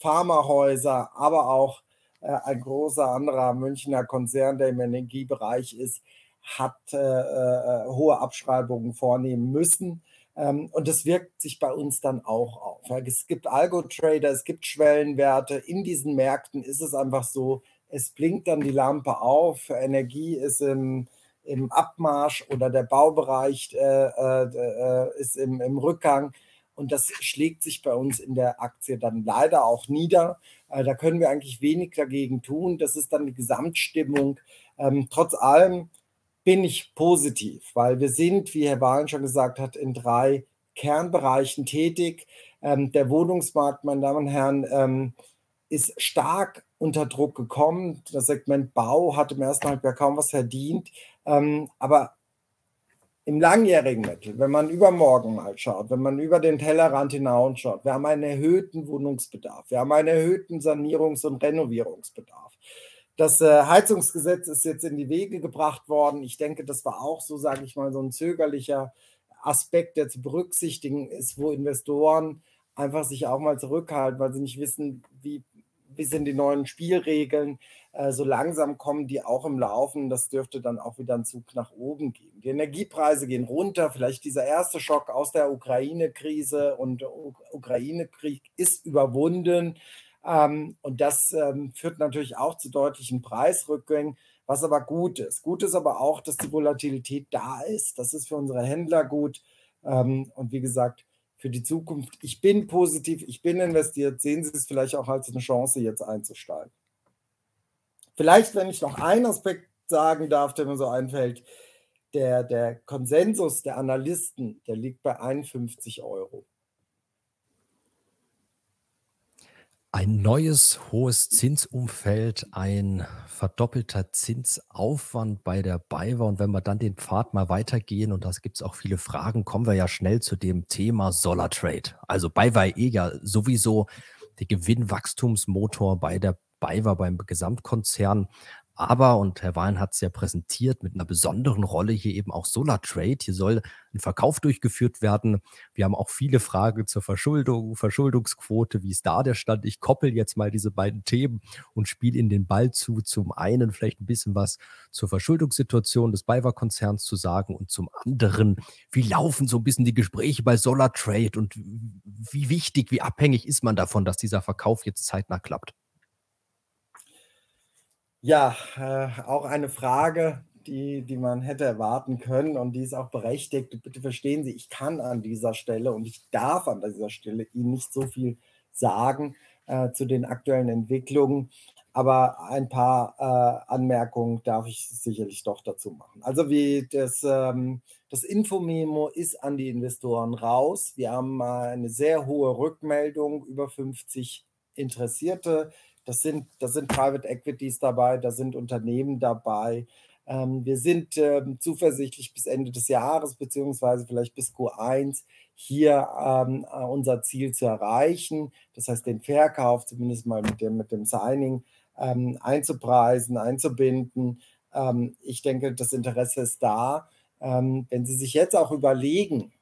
Pharmahäuser, aber auch äh, ein großer anderer Münchner Konzern, der im Energiebereich ist, hat äh, äh, hohe Abschreibungen vornehmen müssen Ähm, und das wirkt sich bei uns dann auch auf. Es gibt Algo-Trader, es gibt Schwellenwerte. In diesen Märkten ist es einfach so, es blinkt dann die Lampe auf, Energie ist im, im Abmarsch oder der Baubereich äh, äh, äh, ist im, im Rückgang. Und das schlägt sich bei uns in der Aktie dann leider auch nieder. Da können wir eigentlich wenig dagegen tun. Das ist dann die Gesamtstimmung. Ähm, trotz allem bin ich positiv, weil wir sind, wie Herr Wahlen schon gesagt hat, in drei Kernbereichen tätig. Ähm, der Wohnungsmarkt, meine Damen und Herren, ähm, ist stark unter Druck gekommen. Das Segment Bau hat im ersten Halbjahr kaum was verdient. Ähm, aber im langjährigen Mittel, wenn man übermorgen mal schaut, wenn man über den Tellerrand hinausschaut, wir haben einen erhöhten Wohnungsbedarf, wir haben einen erhöhten Sanierungs- und Renovierungsbedarf. Das äh, Heizungsgesetz ist jetzt in die Wege gebracht worden. Ich denke, das war auch so, sage ich mal, so ein zögerlicher Aspekt, der zu berücksichtigen ist, wo Investoren einfach sich auch mal zurückhalten, weil sie nicht wissen, wie wie sind die neuen Spielregeln. Äh, so langsam kommen die auch im Laufen. Das dürfte dann auch wieder einen Zug nach oben geben. Die Energiepreise gehen runter. Vielleicht dieser erste Schock aus der Ukraine-Krise und Ukraine-Krieg ist überwunden. Ähm, und das ähm, führt natürlich auch zu deutlichen Preisrückgängen, was aber gut ist. Gut ist aber auch, dass die Volatilität da ist. Das ist für unsere Händler gut. Ähm, und wie gesagt, für die Zukunft. Ich bin positiv, ich bin investiert. Sehen Sie es vielleicht auch als eine Chance, jetzt einzusteigen. Vielleicht, wenn ich noch einen Aspekt sagen darf, der mir so einfällt, der, der Konsensus der Analysten, der liegt bei 51 Euro. Ein neues hohes Zinsumfeld, ein verdoppelter Zinsaufwand bei der BayWa. Und wenn wir dann den Pfad mal weitergehen, und das gibt es auch viele Fragen, kommen wir ja schnell zu dem Thema Solar Trade. Also BayWa eh ja sowieso der Gewinnwachstumsmotor bei der BayWa beim Gesamtkonzern. Aber, und Herr Wahlen hat es ja präsentiert, mit einer besonderen Rolle hier eben auch Solar Trade. Hier soll ein Verkauf durchgeführt werden. Wir haben auch viele Fragen zur Verschuldung, Verschuldungsquote. Wie ist da der Stand? Ich koppel jetzt mal diese beiden Themen und spiele in den Ball zu. Zum einen vielleicht ein bisschen was zur Verschuldungssituation des BayWa-Konzerns zu sagen und zum anderen, wie laufen so ein bisschen die Gespräche bei Solar Trade und wie wichtig, wie abhängig ist man davon, dass dieser Verkauf jetzt zeitnah klappt? Ja, äh, auch eine Frage, die, die man hätte erwarten können und die ist auch berechtigt. Bitte verstehen Sie, ich kann an dieser Stelle und ich darf an dieser Stelle Ihnen nicht so viel sagen äh, zu den aktuellen Entwicklungen, aber ein paar äh, Anmerkungen darf ich sicherlich doch dazu machen. Also wie das, ähm, das Infomemo ist an die Investoren raus. Wir haben eine sehr hohe Rückmeldung, über 50 Interessierte das sind, das sind Private Equities dabei, da sind Unternehmen dabei. Ähm, wir sind ähm, zuversichtlich bis Ende des Jahres, beziehungsweise vielleicht bis Q1, hier ähm, äh, unser Ziel zu erreichen. Das heißt, den Verkauf zumindest mal mit dem, mit dem Signing ähm, einzupreisen, einzubinden. Ähm, ich denke, das Interesse ist da. Ähm, wenn Sie sich jetzt auch überlegen,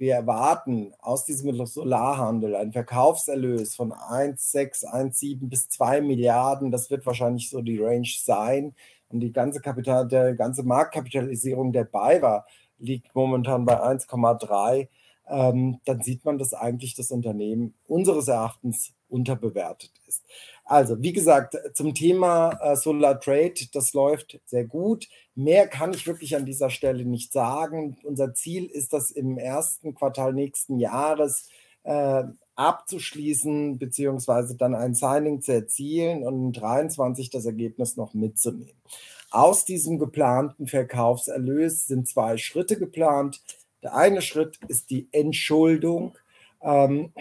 wir erwarten aus diesem Solarhandel einen Verkaufserlös von 1,6, 1,7 bis 2 Milliarden. Das wird wahrscheinlich so die Range sein. Und die ganze Kapital, der ganze Marktkapitalisierung der BayWa liegt momentan bei 1,3. Ähm, dann sieht man, dass eigentlich das Unternehmen unseres Erachtens unterbewertet ist. Also, wie gesagt, zum Thema äh, Solar Trade, das läuft sehr gut. Mehr kann ich wirklich an dieser Stelle nicht sagen. Unser Ziel ist, das im ersten Quartal nächsten Jahres äh, abzuschließen, beziehungsweise dann ein Signing zu erzielen und in 23 das Ergebnis noch mitzunehmen. Aus diesem geplanten Verkaufserlös sind zwei Schritte geplant. Der eine Schritt ist die Entschuldung. Ähm,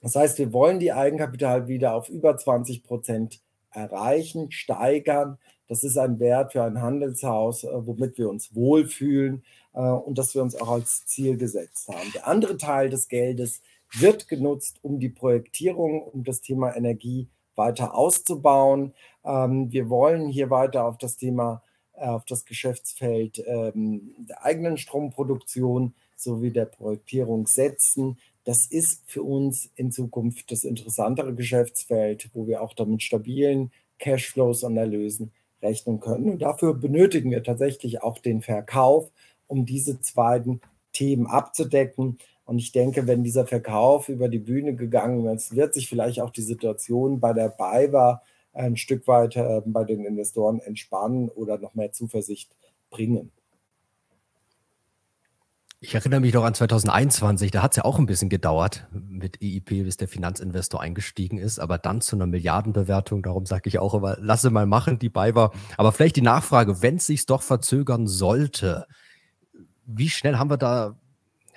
das heißt, wir wollen die Eigenkapital wieder auf über 20 Prozent erreichen, steigern. Das ist ein Wert für ein Handelshaus, äh, womit wir uns wohlfühlen äh, und das wir uns auch als Ziel gesetzt haben. Der andere Teil des Geldes wird genutzt, um die Projektierung, um das Thema Energie weiter auszubauen. Ähm, wir wollen hier weiter auf das Thema, äh, auf das Geschäftsfeld ähm, der eigenen Stromproduktion sowie der Projektierung setzen. Das ist für uns in Zukunft das interessantere Geschäftsfeld, wo wir auch damit stabilen Cashflows und Erlösen rechnen können. Und dafür benötigen wir tatsächlich auch den Verkauf, um diese beiden Themen abzudecken. Und ich denke, wenn dieser Verkauf über die Bühne gegangen ist, wird sich vielleicht auch die Situation bei der BayWa ein Stück weit äh, bei den Investoren entspannen oder noch mehr Zuversicht bringen. Ich erinnere mich noch an 2021, da hat es ja auch ein bisschen gedauert mit EIP, bis der Finanzinvestor eingestiegen ist, aber dann zu einer Milliardenbewertung, darum sage ich auch immer, lasse mal machen, die bei war. Aber vielleicht die Nachfrage, wenn es sich doch verzögern sollte, wie schnell haben wir da,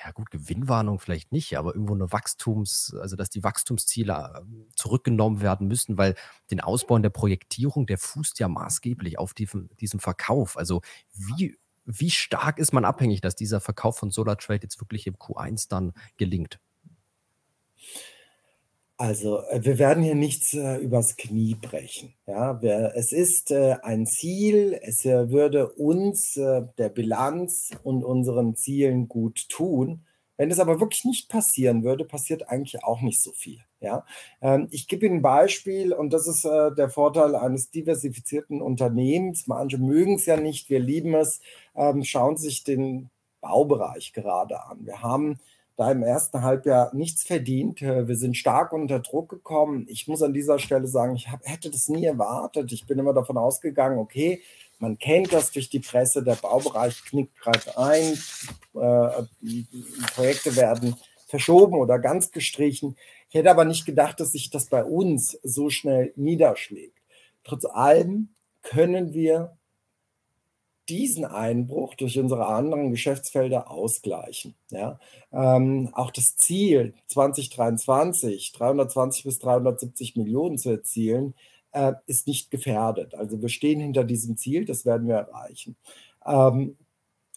ja gut, Gewinnwarnung vielleicht nicht, aber irgendwo eine Wachstums, also dass die Wachstumsziele ähm, zurückgenommen werden müssen, weil den Ausbau in der Projektierung, der fußt ja maßgeblich auf diesem, diesem Verkauf. Also wie wie stark ist man abhängig, dass dieser Verkauf von SolarTrade jetzt wirklich im Q1 dann gelingt? Also, äh, wir werden hier nichts äh, übers Knie brechen. Ja, wir, es ist äh, ein Ziel, es äh, würde uns, äh, der Bilanz und unseren Zielen gut tun. Wenn es aber wirklich nicht passieren würde, passiert eigentlich auch nicht so viel. Ja? Ähm, ich gebe Ihnen ein Beispiel und das ist äh, der Vorteil eines diversifizierten Unternehmens. Manche mögen es ja nicht, wir lieben es. Ähm, schauen Sie sich den Baubereich gerade an. Wir haben da im ersten Halbjahr nichts verdient. Äh, wir sind stark unter Druck gekommen. Ich muss an dieser Stelle sagen, ich hätte das nie erwartet. Ich bin immer davon ausgegangen, okay, man kennt das durch die Presse, der Baubereich knickt gerade ein, äh, Projekte werden verschoben oder ganz gestrichen. Ich hätte aber nicht gedacht, dass sich das bei uns so schnell niederschlägt. Trotz allem können wir diesen Einbruch durch unsere anderen Geschäftsfelder ausgleichen. Ja? Ähm, auch das Ziel 2023, 320 bis 370 Millionen zu erzielen, äh, ist nicht gefährdet. Also wir stehen hinter diesem Ziel, das werden wir erreichen. Ähm,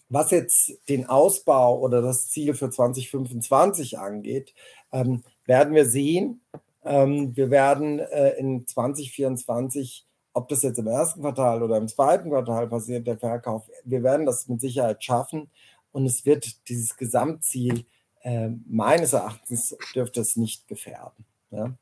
was jetzt den Ausbau oder das Ziel für 2025 angeht, ähm, werden wir sehen. Ähm, wir werden äh, in 2024, ob das jetzt im ersten Quartal oder im zweiten Quartal passiert, der Verkauf, wir werden das mit Sicherheit schaffen und es wird dieses Gesamtziel äh, meines Erachtens dürfte es nicht gefährden. Ja?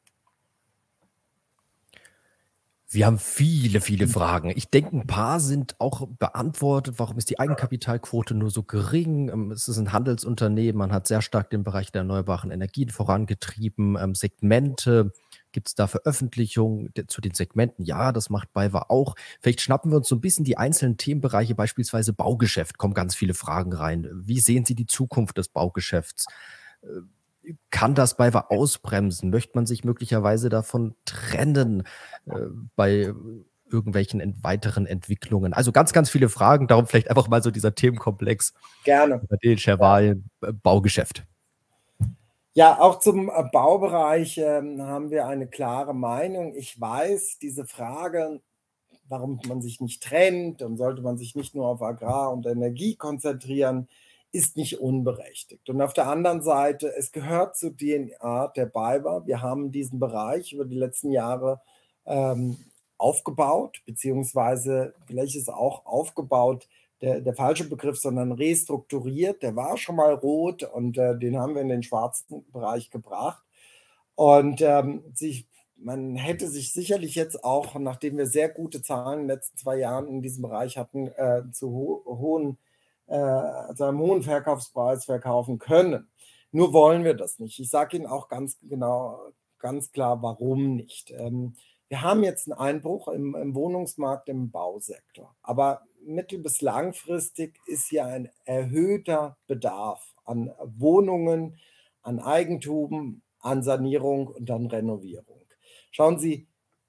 Wir haben viele, viele Fragen. Ich denke, ein paar sind auch beantwortet. Warum ist die Eigenkapitalquote nur so gering? Ähm, es ist ein Handelsunternehmen, man hat sehr stark den Bereich der erneuerbaren Energien vorangetrieben. Ähm, Segmente, gibt es da Veröffentlichungen zu den Segmenten? Ja, das macht BayWa auch. Vielleicht schnappen wir uns so ein bisschen die einzelnen Themenbereiche, beispielsweise Baugeschäft, kommen ganz viele Fragen rein. Wie sehen Sie die Zukunft des Baugeschäfts? Kann das bei ausbremsen? Möchte man sich möglicherweise davon trennen äh, bei irgendwelchen ent weiteren Entwicklungen? Also ganz, ganz viele Fragen. Darum vielleicht einfach mal so dieser Themenkomplex. Gerne. Bei den Scherwal äh, Baugeschäft. Ja, auch zum äh, Baubereich äh, haben wir eine klare Meinung. Ich weiß, diese Frage, warum man sich nicht trennt und sollte man sich nicht nur auf Agrar und Energie konzentrieren, ist nicht unberechtigt. Und auf der anderen Seite, es gehört zur DNA der BayWa. Wir haben diesen Bereich über die letzten Jahre ähm, aufgebaut, beziehungsweise vielleicht ist auch aufgebaut der, der falsche Begriff, sondern restrukturiert. Der war schon mal rot und äh, den haben wir in den schwarzen Bereich gebracht. Und ähm, sich, man hätte sich sicherlich jetzt auch, nachdem wir sehr gute Zahlen in den letzten zwei Jahren in diesem Bereich hatten, äh, zu ho hohen äh, zu einem hohen Verkaufspreis verkaufen können. Nur wollen wir das nicht. Ich sage Ihnen auch ganz genau, ganz klar, warum nicht. Ähm, wir haben jetzt einen Einbruch im, im Wohnungsmarkt im Bausektor, aber mittel- bis langfristig ist hier ein erhöhter Bedarf an Wohnungen, an Eigentum, an Sanierung und an Renovierung. Schauen Sie,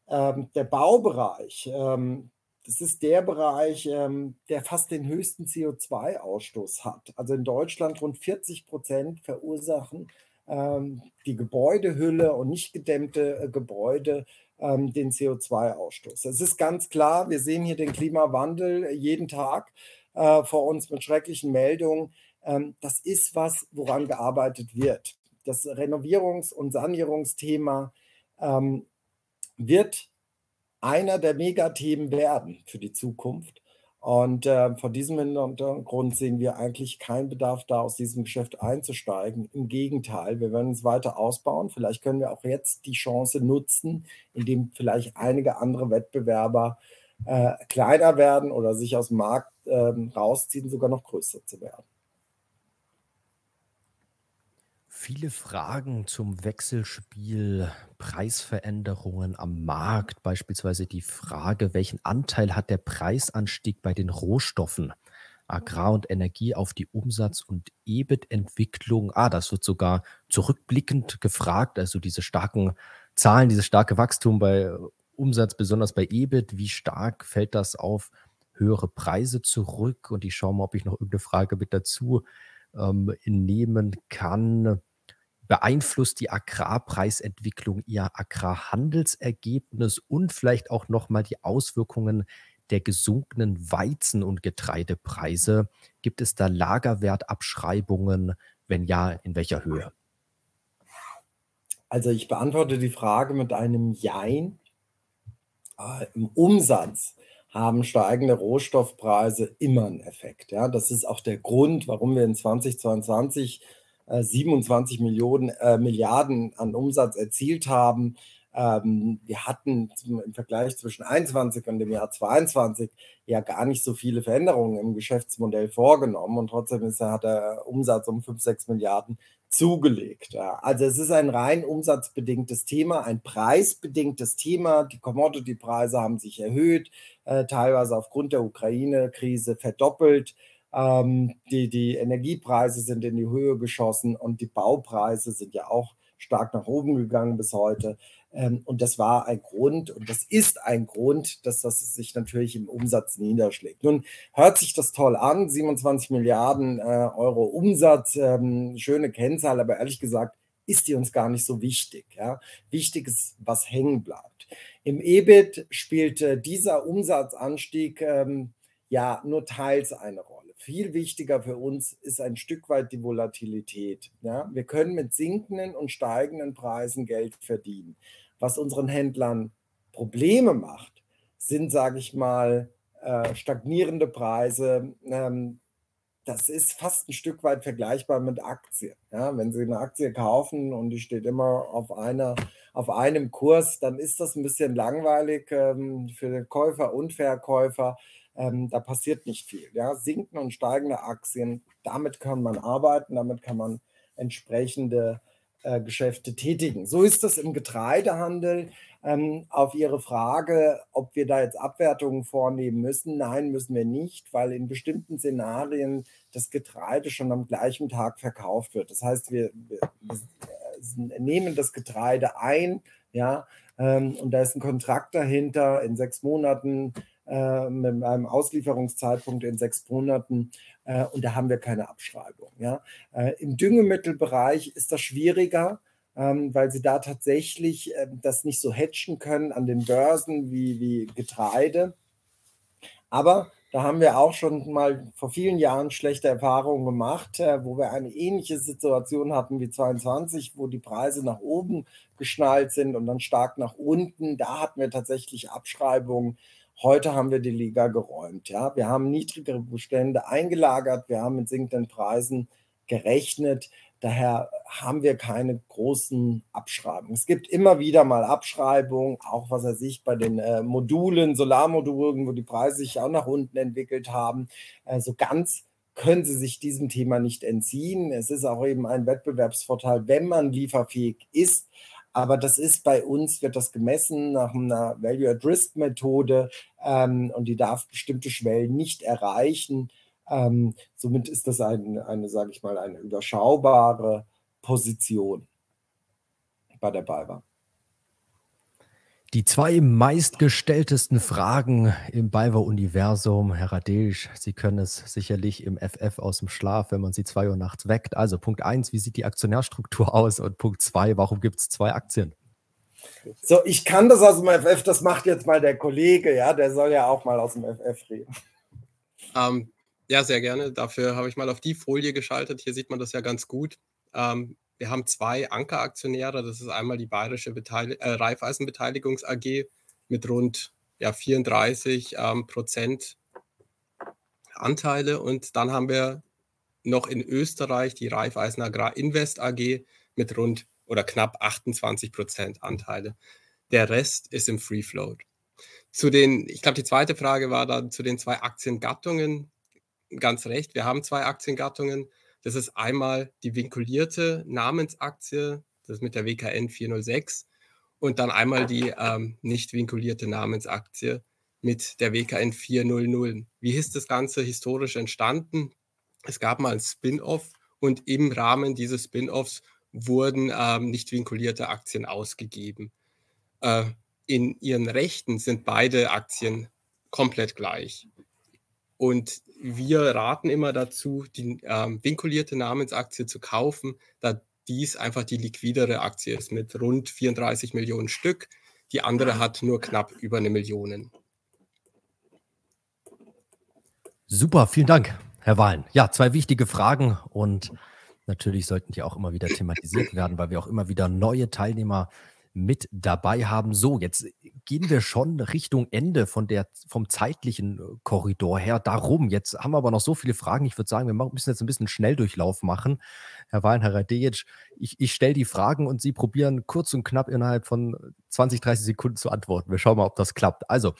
ähm, der Baubereich, ähm, das ist der Bereich, ähm, der fast den höchsten CO2-Ausstoß hat. Also in Deutschland rund 40 Prozent verursachen ähm, die Gebäudehülle und nicht gedämmte äh, Gebäude ähm, den CO2-Ausstoß. Es ist ganz klar, wir sehen hier den Klimawandel jeden Tag äh, vor uns mit schrecklichen Meldungen. Ähm, das ist was, woran gearbeitet wird. Das Renovierungs- und Sanierungsthema ähm, wird einer der Megathemen werden für die Zukunft. Und äh, vor diesem Hintergrund sehen wir eigentlich keinen Bedarf da, aus diesem Geschäft einzusteigen. Im Gegenteil, wir werden es weiter ausbauen. Vielleicht können wir auch jetzt die Chance nutzen, indem vielleicht einige andere Wettbewerber äh, kleiner werden oder sich aus dem Markt äh, rausziehen, sogar noch größer zu werden. Viele Fragen zum Wechselspiel, Preisveränderungen am Markt, beispielsweise die Frage, welchen Anteil hat der Preisanstieg bei den Rohstoffen, Agrar und Energie auf die Umsatz- und EBIT-Entwicklung? Ah, das wird sogar zurückblickend gefragt, also diese starken Zahlen, dieses starke Wachstum bei Umsatz, besonders bei EBIT, wie stark fällt das auf höhere Preise zurück? Und ich schaue mal, ob ich noch irgendeine Frage mit dazu ähm, nehmen kann. Beeinflusst die Agrarpreisentwicklung Ihr Agrarhandelsergebnis und vielleicht auch nochmal die Auswirkungen der gesunkenen Weizen- und Getreidepreise? Gibt es da Lagerwertabschreibungen? Wenn ja, in welcher Höhe? Also ich beantworte die Frage mit einem Jein. Äh, Im Umsatz haben steigende Rohstoffpreise immer einen Effekt. Ja? Das ist auch der Grund, warum wir in 2022 äh, 27 Millionen, äh, Milliarden an Umsatz erzielt haben. Ähm, wir hatten im Vergleich zwischen 21 und dem Jahr 22 ja gar nicht so viele Veränderungen im Geschäftsmodell vorgenommen und trotzdem ist, hat der Umsatz um 5, 6 Milliarden zugelegt. Also es ist ein rein umsatzbedingtes Thema, ein preisbedingtes Thema. Die Commodity-Preise haben sich erhöht, äh, teilweise aufgrund der Ukraine-Krise verdoppelt. Ähm, die, die Energiepreise sind in die Höhe geschossen und die Baupreise sind ja auch stark nach oben gegangen bis heute. Ähm, und das war ein Grund und das ist ein Grund, dass das sich natürlich im Umsatz niederschlägt. Nun hört sich das toll an, 27 Milliarden äh, Euro Umsatz, ähm, schöne Kennzahl, aber ehrlich gesagt ist die uns gar nicht so wichtig. Ja? Wichtig ist, was hängen bleibt. Im EBIT spielt äh, dieser Umsatzanstieg ähm, ja nur teils eine Rolle. Viel wichtiger für uns ist ein Stück weit die Volatilität. Ja? Wir können mit sinkenden und steigenden Preisen Geld verdienen. Was unseren Händlern Probleme macht, sind, sage ich mal, äh, stagnierende Preise. Ähm, das ist fast ein Stück weit vergleichbar mit Aktien. Ja? Wenn Sie eine Aktie kaufen und die steht immer auf, einer, auf einem Kurs, dann ist das ein bisschen langweilig ähm, für den Käufer und Verkäufer. Ähm, da passiert nicht viel. Ja? Sinkende und steigende Aktien, damit kann man arbeiten, damit kann man entsprechende Geschäfte tätigen. So ist das im Getreidehandel. Ähm, auf Ihre Frage, ob wir da jetzt Abwertungen vornehmen müssen, nein, müssen wir nicht, weil in bestimmten Szenarien das Getreide schon am gleichen Tag verkauft wird. Das heißt, wir, wir, wir nehmen das Getreide ein, ja, ähm, und da ist ein Kontrakt dahinter in sechs Monaten äh, mit einem Auslieferungszeitpunkt in sechs Monaten äh, und da haben wir keine Abschreibung. Ja? Äh, Im Düngemittelbereich ist das schwieriger, ähm, weil sie da tatsächlich äh, das nicht so hatchen können an den Börsen wie, wie Getreide. Aber da haben wir auch schon mal vor vielen Jahren schlechte Erfahrungen gemacht, äh, wo wir eine ähnliche Situation hatten wie 22, wo die Preise nach oben geschnallt sind und dann stark nach unten. Da hatten wir tatsächlich Abschreibungen Heute haben wir die Liga geräumt. Ja? Wir haben niedrigere Bestände eingelagert, wir haben mit sinkenden Preisen gerechnet. Daher haben wir keine großen Abschreibungen. Es gibt immer wieder mal Abschreibungen, auch was er sich bei den äh, Modulen, Solarmodulen, wo die Preise sich auch nach unten entwickelt haben. Also ganz können sie sich diesem Thema nicht entziehen. Es ist auch eben ein Wettbewerbsvorteil, wenn man lieferfähig ist. Aber das ist bei uns, wird das gemessen nach einer Value-at-Risk-Methode ähm, und die darf bestimmte Schwellen nicht erreichen. Ähm, somit ist das ein, eine, sage ich mal, eine überschaubare Position bei der BayWa. Die zwei meistgestelltesten Fragen im BayWa-Universum, Herr Radesch, Sie können es sicherlich im FF aus dem Schlaf, wenn man sie zwei Uhr nachts weckt. Also Punkt eins, wie sieht die Aktionärstruktur aus? Und Punkt zwei, warum gibt es zwei Aktien? So, ich kann das aus dem FF, das macht jetzt mal der Kollege, ja, der soll ja auch mal aus dem FF reden. Ähm, ja, sehr gerne. Dafür habe ich mal auf die Folie geschaltet. Hier sieht man das ja ganz gut. Ähm, wir haben zwei Ankeraktionäre. Das ist einmal die Bayerische äh, Raiffeisenbeteiligungs AG mit rund ja, 34 ähm, Prozent Anteile. Und dann haben wir noch in Österreich die Raiffeisen Agrar Invest AG mit rund oder knapp 28 Prozent Anteile. Der Rest ist im Free Float. Zu den, ich glaube, die zweite Frage war dann zu den zwei Aktiengattungen. Ganz recht, wir haben zwei Aktiengattungen. Das ist einmal die vinkulierte Namensaktie, das ist mit der WKN 406, und dann einmal die ähm, nicht vinkulierte Namensaktie mit der WKN 400. Wie ist das Ganze historisch entstanden? Es gab mal ein Spin-off und im Rahmen dieses Spin-offs wurden ähm, nicht vinkulierte Aktien ausgegeben. Äh, in ihren Rechten sind beide Aktien komplett gleich. Und wir raten immer dazu, die ähm, vinkulierte Namensaktie zu kaufen, da dies einfach die liquidere Aktie ist mit rund 34 Millionen Stück. Die andere hat nur knapp über eine Million. Super, vielen Dank, Herr Wahlen. Ja, zwei wichtige Fragen und natürlich sollten die auch immer wieder thematisiert werden, weil wir auch immer wieder neue Teilnehmer mit dabei haben. So, jetzt gehen wir schon Richtung Ende von der, vom zeitlichen äh, Korridor her. Darum, jetzt haben wir aber noch so viele Fragen. Ich würde sagen, wir müssen jetzt ein bisschen Schnelldurchlauf machen. Herr Wahlen, Herr Radejic, ich, ich stelle die Fragen und Sie probieren kurz und knapp innerhalb von 20, 30 Sekunden zu antworten. Wir schauen mal, ob das klappt. Also,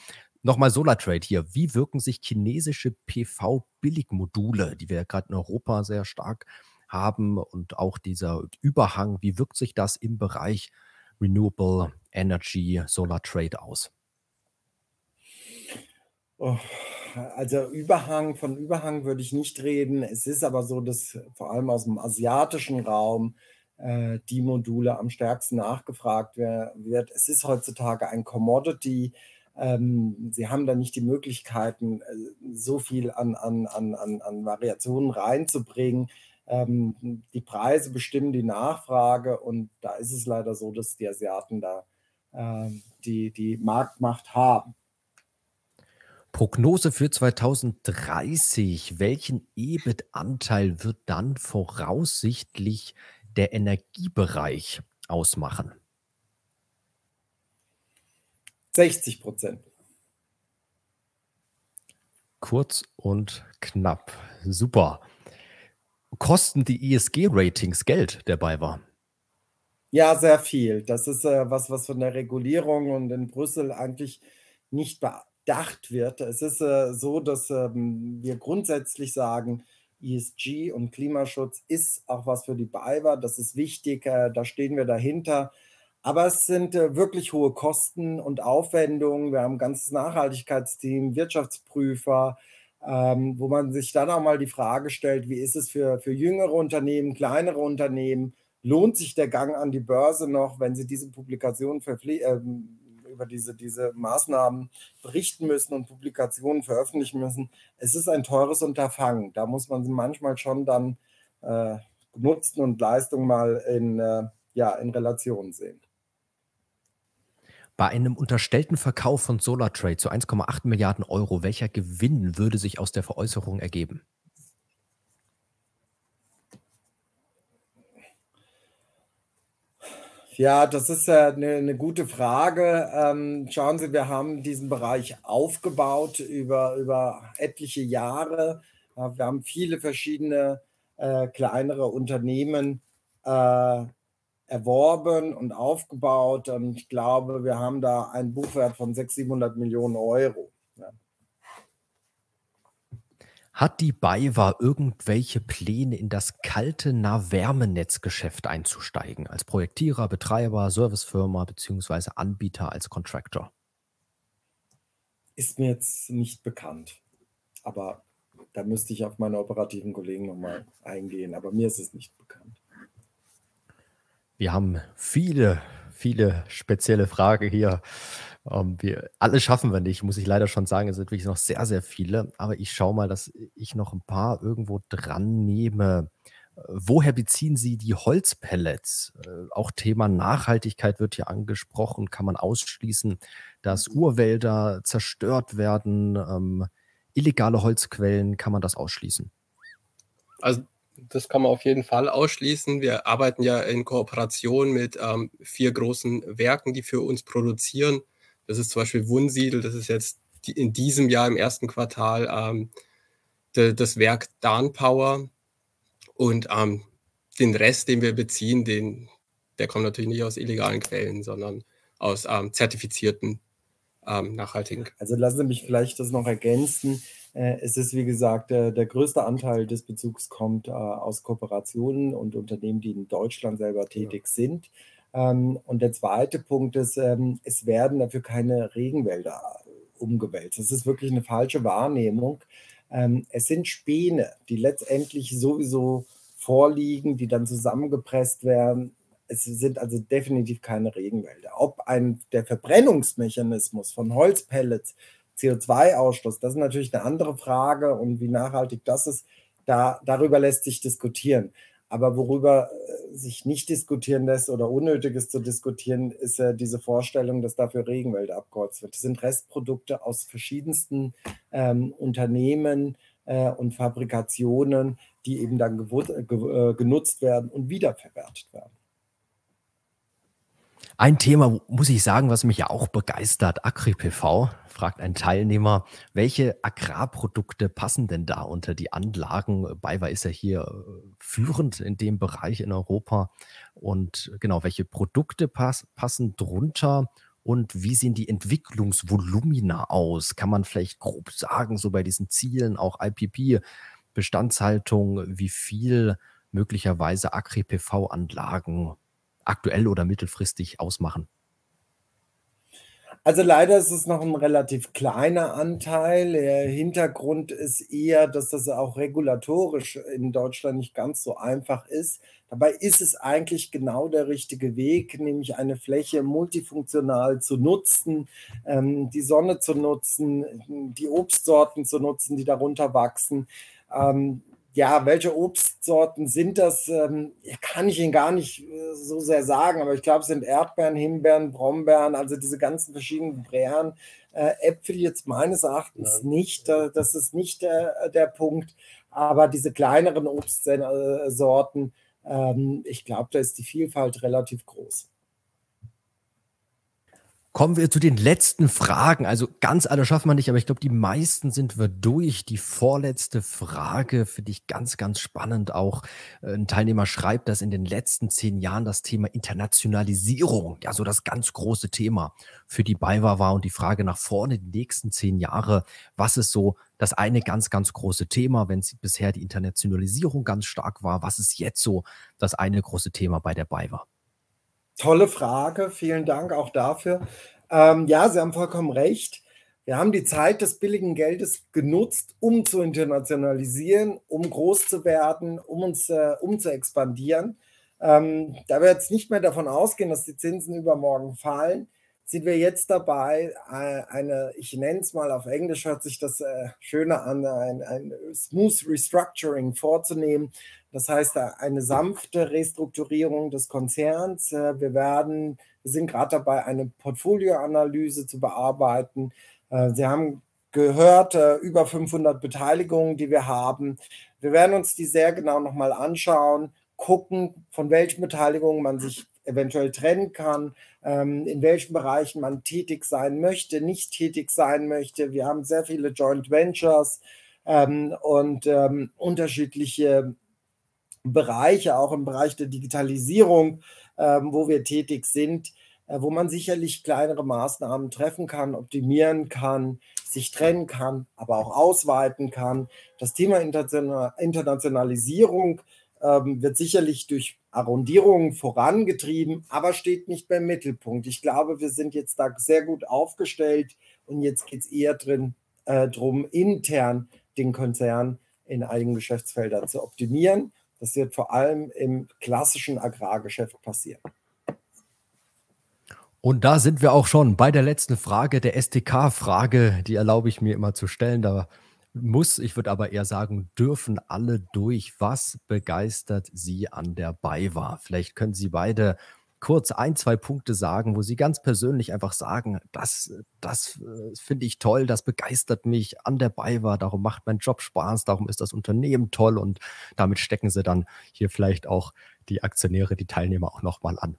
Nochmal SolarTrade hier. Wie wirken sich chinesische PV-Billigmodule, die wir ja gerade in Europa sehr stark haben und auch dieser Überhang, wie wirkt sich das im Bereich Renewable Energy Solar Trade aus? Oh, also Überhang, von Überhang würde ich nicht reden. Es ist aber so, dass vor allem aus dem asiatischen Raum äh, die Module am stärksten nachgefragt wird. Es ist heutzutage ein Commodity. Ähm, sie haben da nicht die Möglichkeiten, äh, so viel an, an, an, an Variationen reinzubringen. Ähm, die Preise bestimmen die Nachfrage und da ist es leider so, dass die Asiaten da äh, die, die Marktmacht haben. Prognose für 2030. Welchen EBIT-Anteil wird dann voraussichtlich der Energiebereich ausmachen? 60 Prozent. Kurz und knapp. Super kosten die ESG-Ratings Geld der BayWa? Ja, sehr viel. Das ist äh, was, was von der Regulierung und in Brüssel eigentlich nicht bedacht wird. Es ist äh, so, dass ähm, wir grundsätzlich sagen, ESG und Klimaschutz ist auch was für die BayWa. Das ist wichtig. Äh, da stehen wir dahinter. Aber es sind äh, wirklich hohe Kosten und Aufwendungen. Wir haben ein ganzes Nachhaltigkeitsteam, Wirtschaftsprüfer, ähm, wo man sich dann auch mal die Frage stellt, wie ist es für, für jüngere Unternehmen, kleinere Unternehmen, lohnt sich der Gang an die Börse noch, wenn sie diese Publikationen äh, über diese, diese Maßnahmen berichten müssen und Publikationen veröffentlichen müssen. Es ist ein teures Unterfangen. Da muss man manchmal schon dann äh, Nutzen und Leistung mal in, äh, ja, in Relation sehen. Bei einem unterstellten Verkauf von SolarTrade zu 1,8 Milliarden Euro, welcher Gewinn würde sich aus der Veräußerung ergeben? Ja, das ist eine, eine gute Frage. Ähm, schauen Sie, wir haben diesen Bereich aufgebaut über, über etliche Jahre. wir haben viele verschiedene äh, kleinere Unternehmen äh, erworben und aufgebaut. Und ich glaube, wir haben da einen Buchwert von 600, 700 Millionen Euro. Ja. Hat die BayWa irgendwelche Pläne, in das kalte Nahwärmenetzgeschäft einzusteigen, als Projektierer, Betreiber, Servicefirma bzw. Anbieter als Contractor? Ist mir jetzt nicht bekannt. Aber da müsste ich auf meine operativen Kollegen nochmal eingehen. Aber mir ist es nicht bekannt. Wir haben viele, viele spezielle Fragen hier. Ähm, wir, alle schaffen wir nicht, muss ich leider schon sagen. Es sind wirklich noch sehr, sehr viele. Aber ich schaue mal, dass ich noch ein paar irgendwo dran nehme. Woher beziehen Sie die Holzpellets? Äh, auch Thema Nachhaltigkeit wird hier angesprochen. Kann man ausschließen, dass Urwälder zerstört werden? Ähm, illegale Holzquellen, kann man das ausschließen? Also das kann man auf jeden Fall ausschließen. Wir arbeiten ja in Kooperation mit ähm, vier großen Werken, die für uns produzieren. Das ist zum Beispiel Wunsiedel, das ist jetzt die, in diesem Jahr im ersten Quartal ähm, de, das Werk Darnpower. Und ähm, den Rest, den wir beziehen, den, der kommt natürlich nicht aus illegalen Quellen, sondern aus ähm, zertifizierten ähm, nachhaltigen. Also lassen Sie mich vielleicht das noch ergänzen es ist, wie gesagt, der, der größte Anteil des Bezugs kommt äh, aus Kooperationen und Unternehmen, die in Deutschland selber tätig ja. sind. Ähm, und der zweite Punkt ist, ähm, es werden dafür keine Regenwälder umgewälzt. Das ist wirklich eine falsche Wahrnehmung. Ähm, es sind Späne, die letztendlich sowieso vorliegen, die dann zusammengepresst werden. Es sind also definitiv keine Regenwälder. Ob ein, der Verbrennungsmechanismus von Holzpellets CO2-Ausstoß, das ist natürlich eine andere Frage und wie nachhaltig das ist, da, darüber lässt sich diskutieren. Aber worüber äh, sich nicht diskutieren lässt oder unnötig ist zu diskutieren, ist ja diese Vorstellung, dass dafür Regenwälder abgeholzt wird. Das sind Restprodukte aus verschiedensten ähm, Unternehmen äh, und Fabrikationen, die eben dann äh, genutzt werden und wiederverwertet werden. Ein Thema, muss ich sagen, was mich ja auch begeistert, AgriPV, fragt ein Teilnehmer, welche Agrarprodukte passen denn da unter die Anlagen? BayWa ist ja hier äh, führend in dem Bereich in Europa. Und genau, welche Produkte pass passen drunter? Und wie sehen die Entwicklungsvolumina aus? Kann man vielleicht grob sagen, so bei diesen Zielen, auch IPP, Bestandshaltung, wie viel möglicherweise Agri-PV-Anlagen aktuell oder mittelfristig ausmachen? Also leider ist es noch ein relativ kleiner Anteil. Der Hintergrund ist eher, dass das auch regulatorisch in Deutschland nicht ganz so einfach ist. Dabei ist es eigentlich genau der richtige Weg, nämlich eine Fläche multifunktional zu nutzen, ähm, die Sonne zu nutzen, die Obstsorten zu nutzen, die darunter wachsen. Ja, welche Obstsorten sind das? Ähm, kann ich Ihnen gar nicht äh, so sehr sagen, aber ich glaube, es sind Erdbeeren, Himbeeren, Brombeeren, also diese ganzen verschiedenen Beeren. Äh, Äpfel jetzt meines Erachtens ja. nicht, äh, das ist nicht der, der Punkt, aber diese kleineren Obstsorten, ähm, ich glaube, da ist die Vielfalt relativ groß. Kommen wir zu den letzten Fragen. Also ganz alle schaffen wir nicht, aber ich glaube, die meisten sind wir durch. Die vorletzte Frage finde ich ganz, ganz spannend. Auch äh, ein Teilnehmer schreibt, dass in den letzten zehn Jahren das Thema Internationalisierung, ja, so das ganz große Thema für die BayWa war und die Frage nach vorne, die nächsten zehn Jahre, was ist so das eine ganz, ganz große Thema, wenn es bisher die Internationalisierung ganz stark war? Was ist jetzt so das eine große Thema bei der BayWa? Tolle Frage, vielen Dank auch dafür. Ähm, ja, Sie haben vollkommen recht. Wir haben die Zeit des billigen Geldes genutzt, um zu internationalisieren, um groß zu werden, um uns äh, um zu expandieren. Ähm, da wir jetzt nicht mehr davon ausgehen, dass die Zinsen übermorgen fallen, sind wir jetzt dabei, äh, eine, ich nenne es mal auf Englisch, hört sich das äh, schöner an, ein, ein Smooth Restructuring vorzunehmen. Das heißt, eine sanfte Restrukturierung des Konzerns. Äh, wir werden, wir sind gerade dabei, eine Portfolioanalyse zu bearbeiten. Sie haben gehört, über 500 Beteiligungen, die wir haben. Wir werden uns die sehr genau nochmal anschauen, gucken, von welchen Beteiligungen man sich eventuell trennen kann, ähm, in welchen Bereichen man tätig sein möchte, nicht tätig sein möchte. Wir haben sehr viele Joint Ventures ähm, und ähm, unterschiedliche Bereiche, auch im Bereich der Digitalisierung, ähm, wo wir tätig sind, äh, wo man sicherlich kleinere Maßnahmen treffen kann, optimieren kann, sich trennen kann, aber auch ausweiten kann. Das Thema Internationalisierung ähm, wird sicherlich durch Arrondierungen vorangetrieben, aber steht nicht beim Mittelpunkt. Ich glaube, wir sind jetzt da sehr gut aufgestellt und jetzt geht es eher drin, äh, darum, intern den Konzern in einigen Geschäftsfeldern zu optimieren. Das wird vor allem im klassischen Agrargeschäft passieren. Und da sind wir auch schon bei der letzten Frage, der STK-Frage. Die erlaube ich mir immer zu stellen. Da muss, ich würde aber eher sagen, dürfen alle durch. Was begeistert Sie an der BayWa? Vielleicht können Sie beide kurz ein, zwei Punkte sagen, wo Sie ganz persönlich einfach sagen, das, das äh, finde ich toll, das begeistert mich an der BayWa, darum macht mein Job Spaß, darum ist das Unternehmen toll und damit stecken Sie dann hier vielleicht auch die Aktionäre, die Teilnehmer auch nochmal an.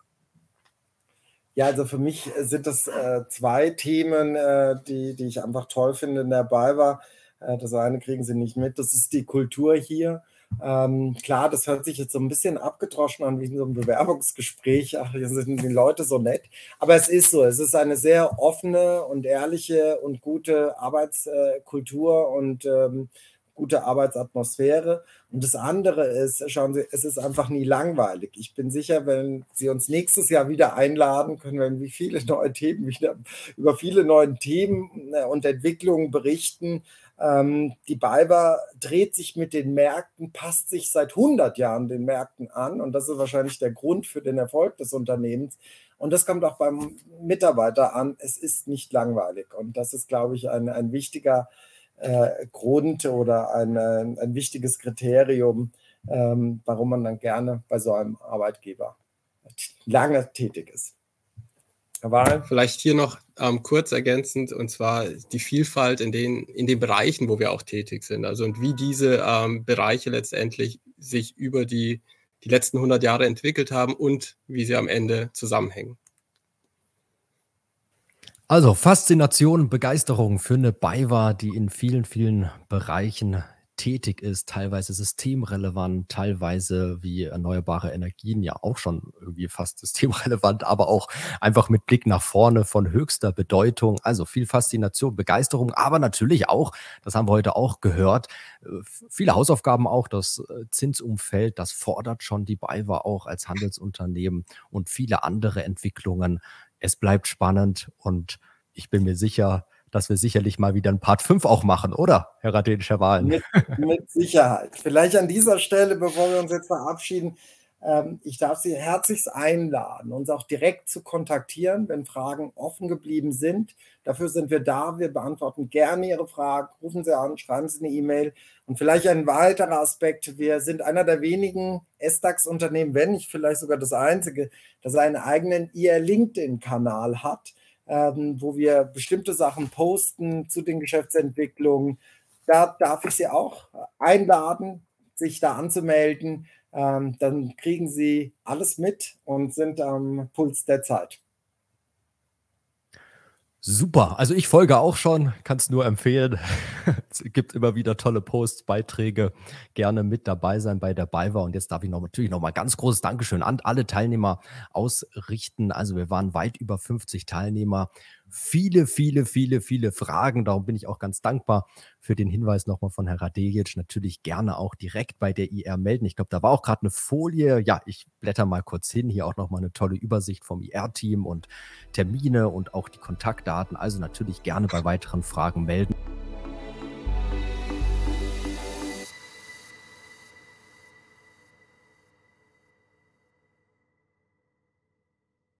Ja, also für mich sind das äh, zwei Themen, äh, die, die ich einfach toll finde in der BayWa. Äh, das eine kriegen sie nicht mit. Das ist die Kultur hier. Ähm, klar, das hört sich jetzt so ein bisschen abgedroschen an wie in so einem Bewerbungsgespräch. Ach, hier sind die Leute so nett. Aber es ist so. Es ist eine sehr offene und ehrliche und gute Arbeitskultur und ähm, gute Arbeitsatmosphäre. Und das andere ist, schauen Sie, es ist einfach nie langweilig. Ich bin sicher, wenn Sie uns nächstes Jahr wieder einladen, können wir wie viele neue Themen wieder über viele neue Themen äh, und Entwicklungen berichten. Ähm, die BayWa dreht sich mit den Märkten, passt sich seit 100 Jahren den Märkten an und das ist wahrscheinlich der Grund für den Erfolg des Unternehmens. Und das kommt auch beim Mitarbeiter an. Es ist nicht langweilig und das ist, glaube ich, ein, ein wichtiger äh, Grund oder ein, ein wichtiges Kriterium, ähm, warum man dann gerne bei so einem Arbeitgeber lange tätig ist. Wahl. Vielleicht hier noch ähm, kurz ergänzend, und zwar die Vielfalt in den, in den Bereichen, wo wir auch tätig sind. Also und wie diese ähm, Bereiche letztendlich sich über die, die letzten 100 Jahre entwickelt haben und wie sie am Ende zusammenhängen. Also Faszination, Begeisterung für eine BayWa, die in vielen, vielen Bereichen tätig ist, teilweise systemrelevant, teilweise wie erneuerbare Energien ja auch schon irgendwie fast [laughs] systemrelevant, aber auch einfach mit Blick nach vorne von höchster Bedeutung. Also viel Faszination, Begeisterung, aber natürlich auch, das haben wir heute auch gehört, äh, viele Hausaufgaben auch, das äh, Zinsumfeld, das fordert schon die BayWa auch als Handelsunternehmen und viele andere Entwicklungen es bleibt spannend und ich bin mir sicher, dass wir sicherlich mal wieder ein Part 5 auch machen, oder, Herr Raden-Schawalen? Mit, mit, Sicherheit. Vielleicht an dieser Stelle, bevor wir uns jetzt verabschieden, ähm, ich darf Sie herzlichst einladen, uns auch direkt zu kontaktieren, wenn Fragen offen geblieben sind. Dafür sind wir da. Wir beantworten gerne Ihre Fragen. Rufen Sie an, schreiben Sie eine E-Mail. Und vielleicht ein weiterer Aspekt. Wir sind einer der wenigen SDAX-Unternehmen, wenn nicht vielleicht sogar das einzige, das einen eigenen IR-LinkedIn-Kanal hat, ähm, wo wir bestimmte Sachen posten zu den Geschäftsentwicklungen. Da darf ich Sie auch einladen, sich da anzumelden ähm, dann kriegen sie alles mit und sind am Puls der Zeit. Super. Also ich folge auch schon, kann es nur empfehlen. [laughs] es gibt immer wieder tolle Posts, Beiträge. Gerne mit dabei sein bei der BayWa. Und jetzt darf ich noch, natürlich noch mal ganz großes Dankeschön an alle Teilnehmer ausrichten. Also wir waren weit über 50 Teilnehmer viele, viele, viele, viele Fragen. Darum bin ich auch ganz dankbar für den Hinweis nochmal von Herrn Radejic. Natürlich gerne auch direkt bei der IR melden. Ich glaube, da war auch gerade eine Folie. Ja, ich blätter mal kurz hin. Hier auch nochmal eine tolle Übersicht vom IR-Team und Termine und auch die Kontaktdaten. Also natürlich gerne bei weiteren Fragen melden.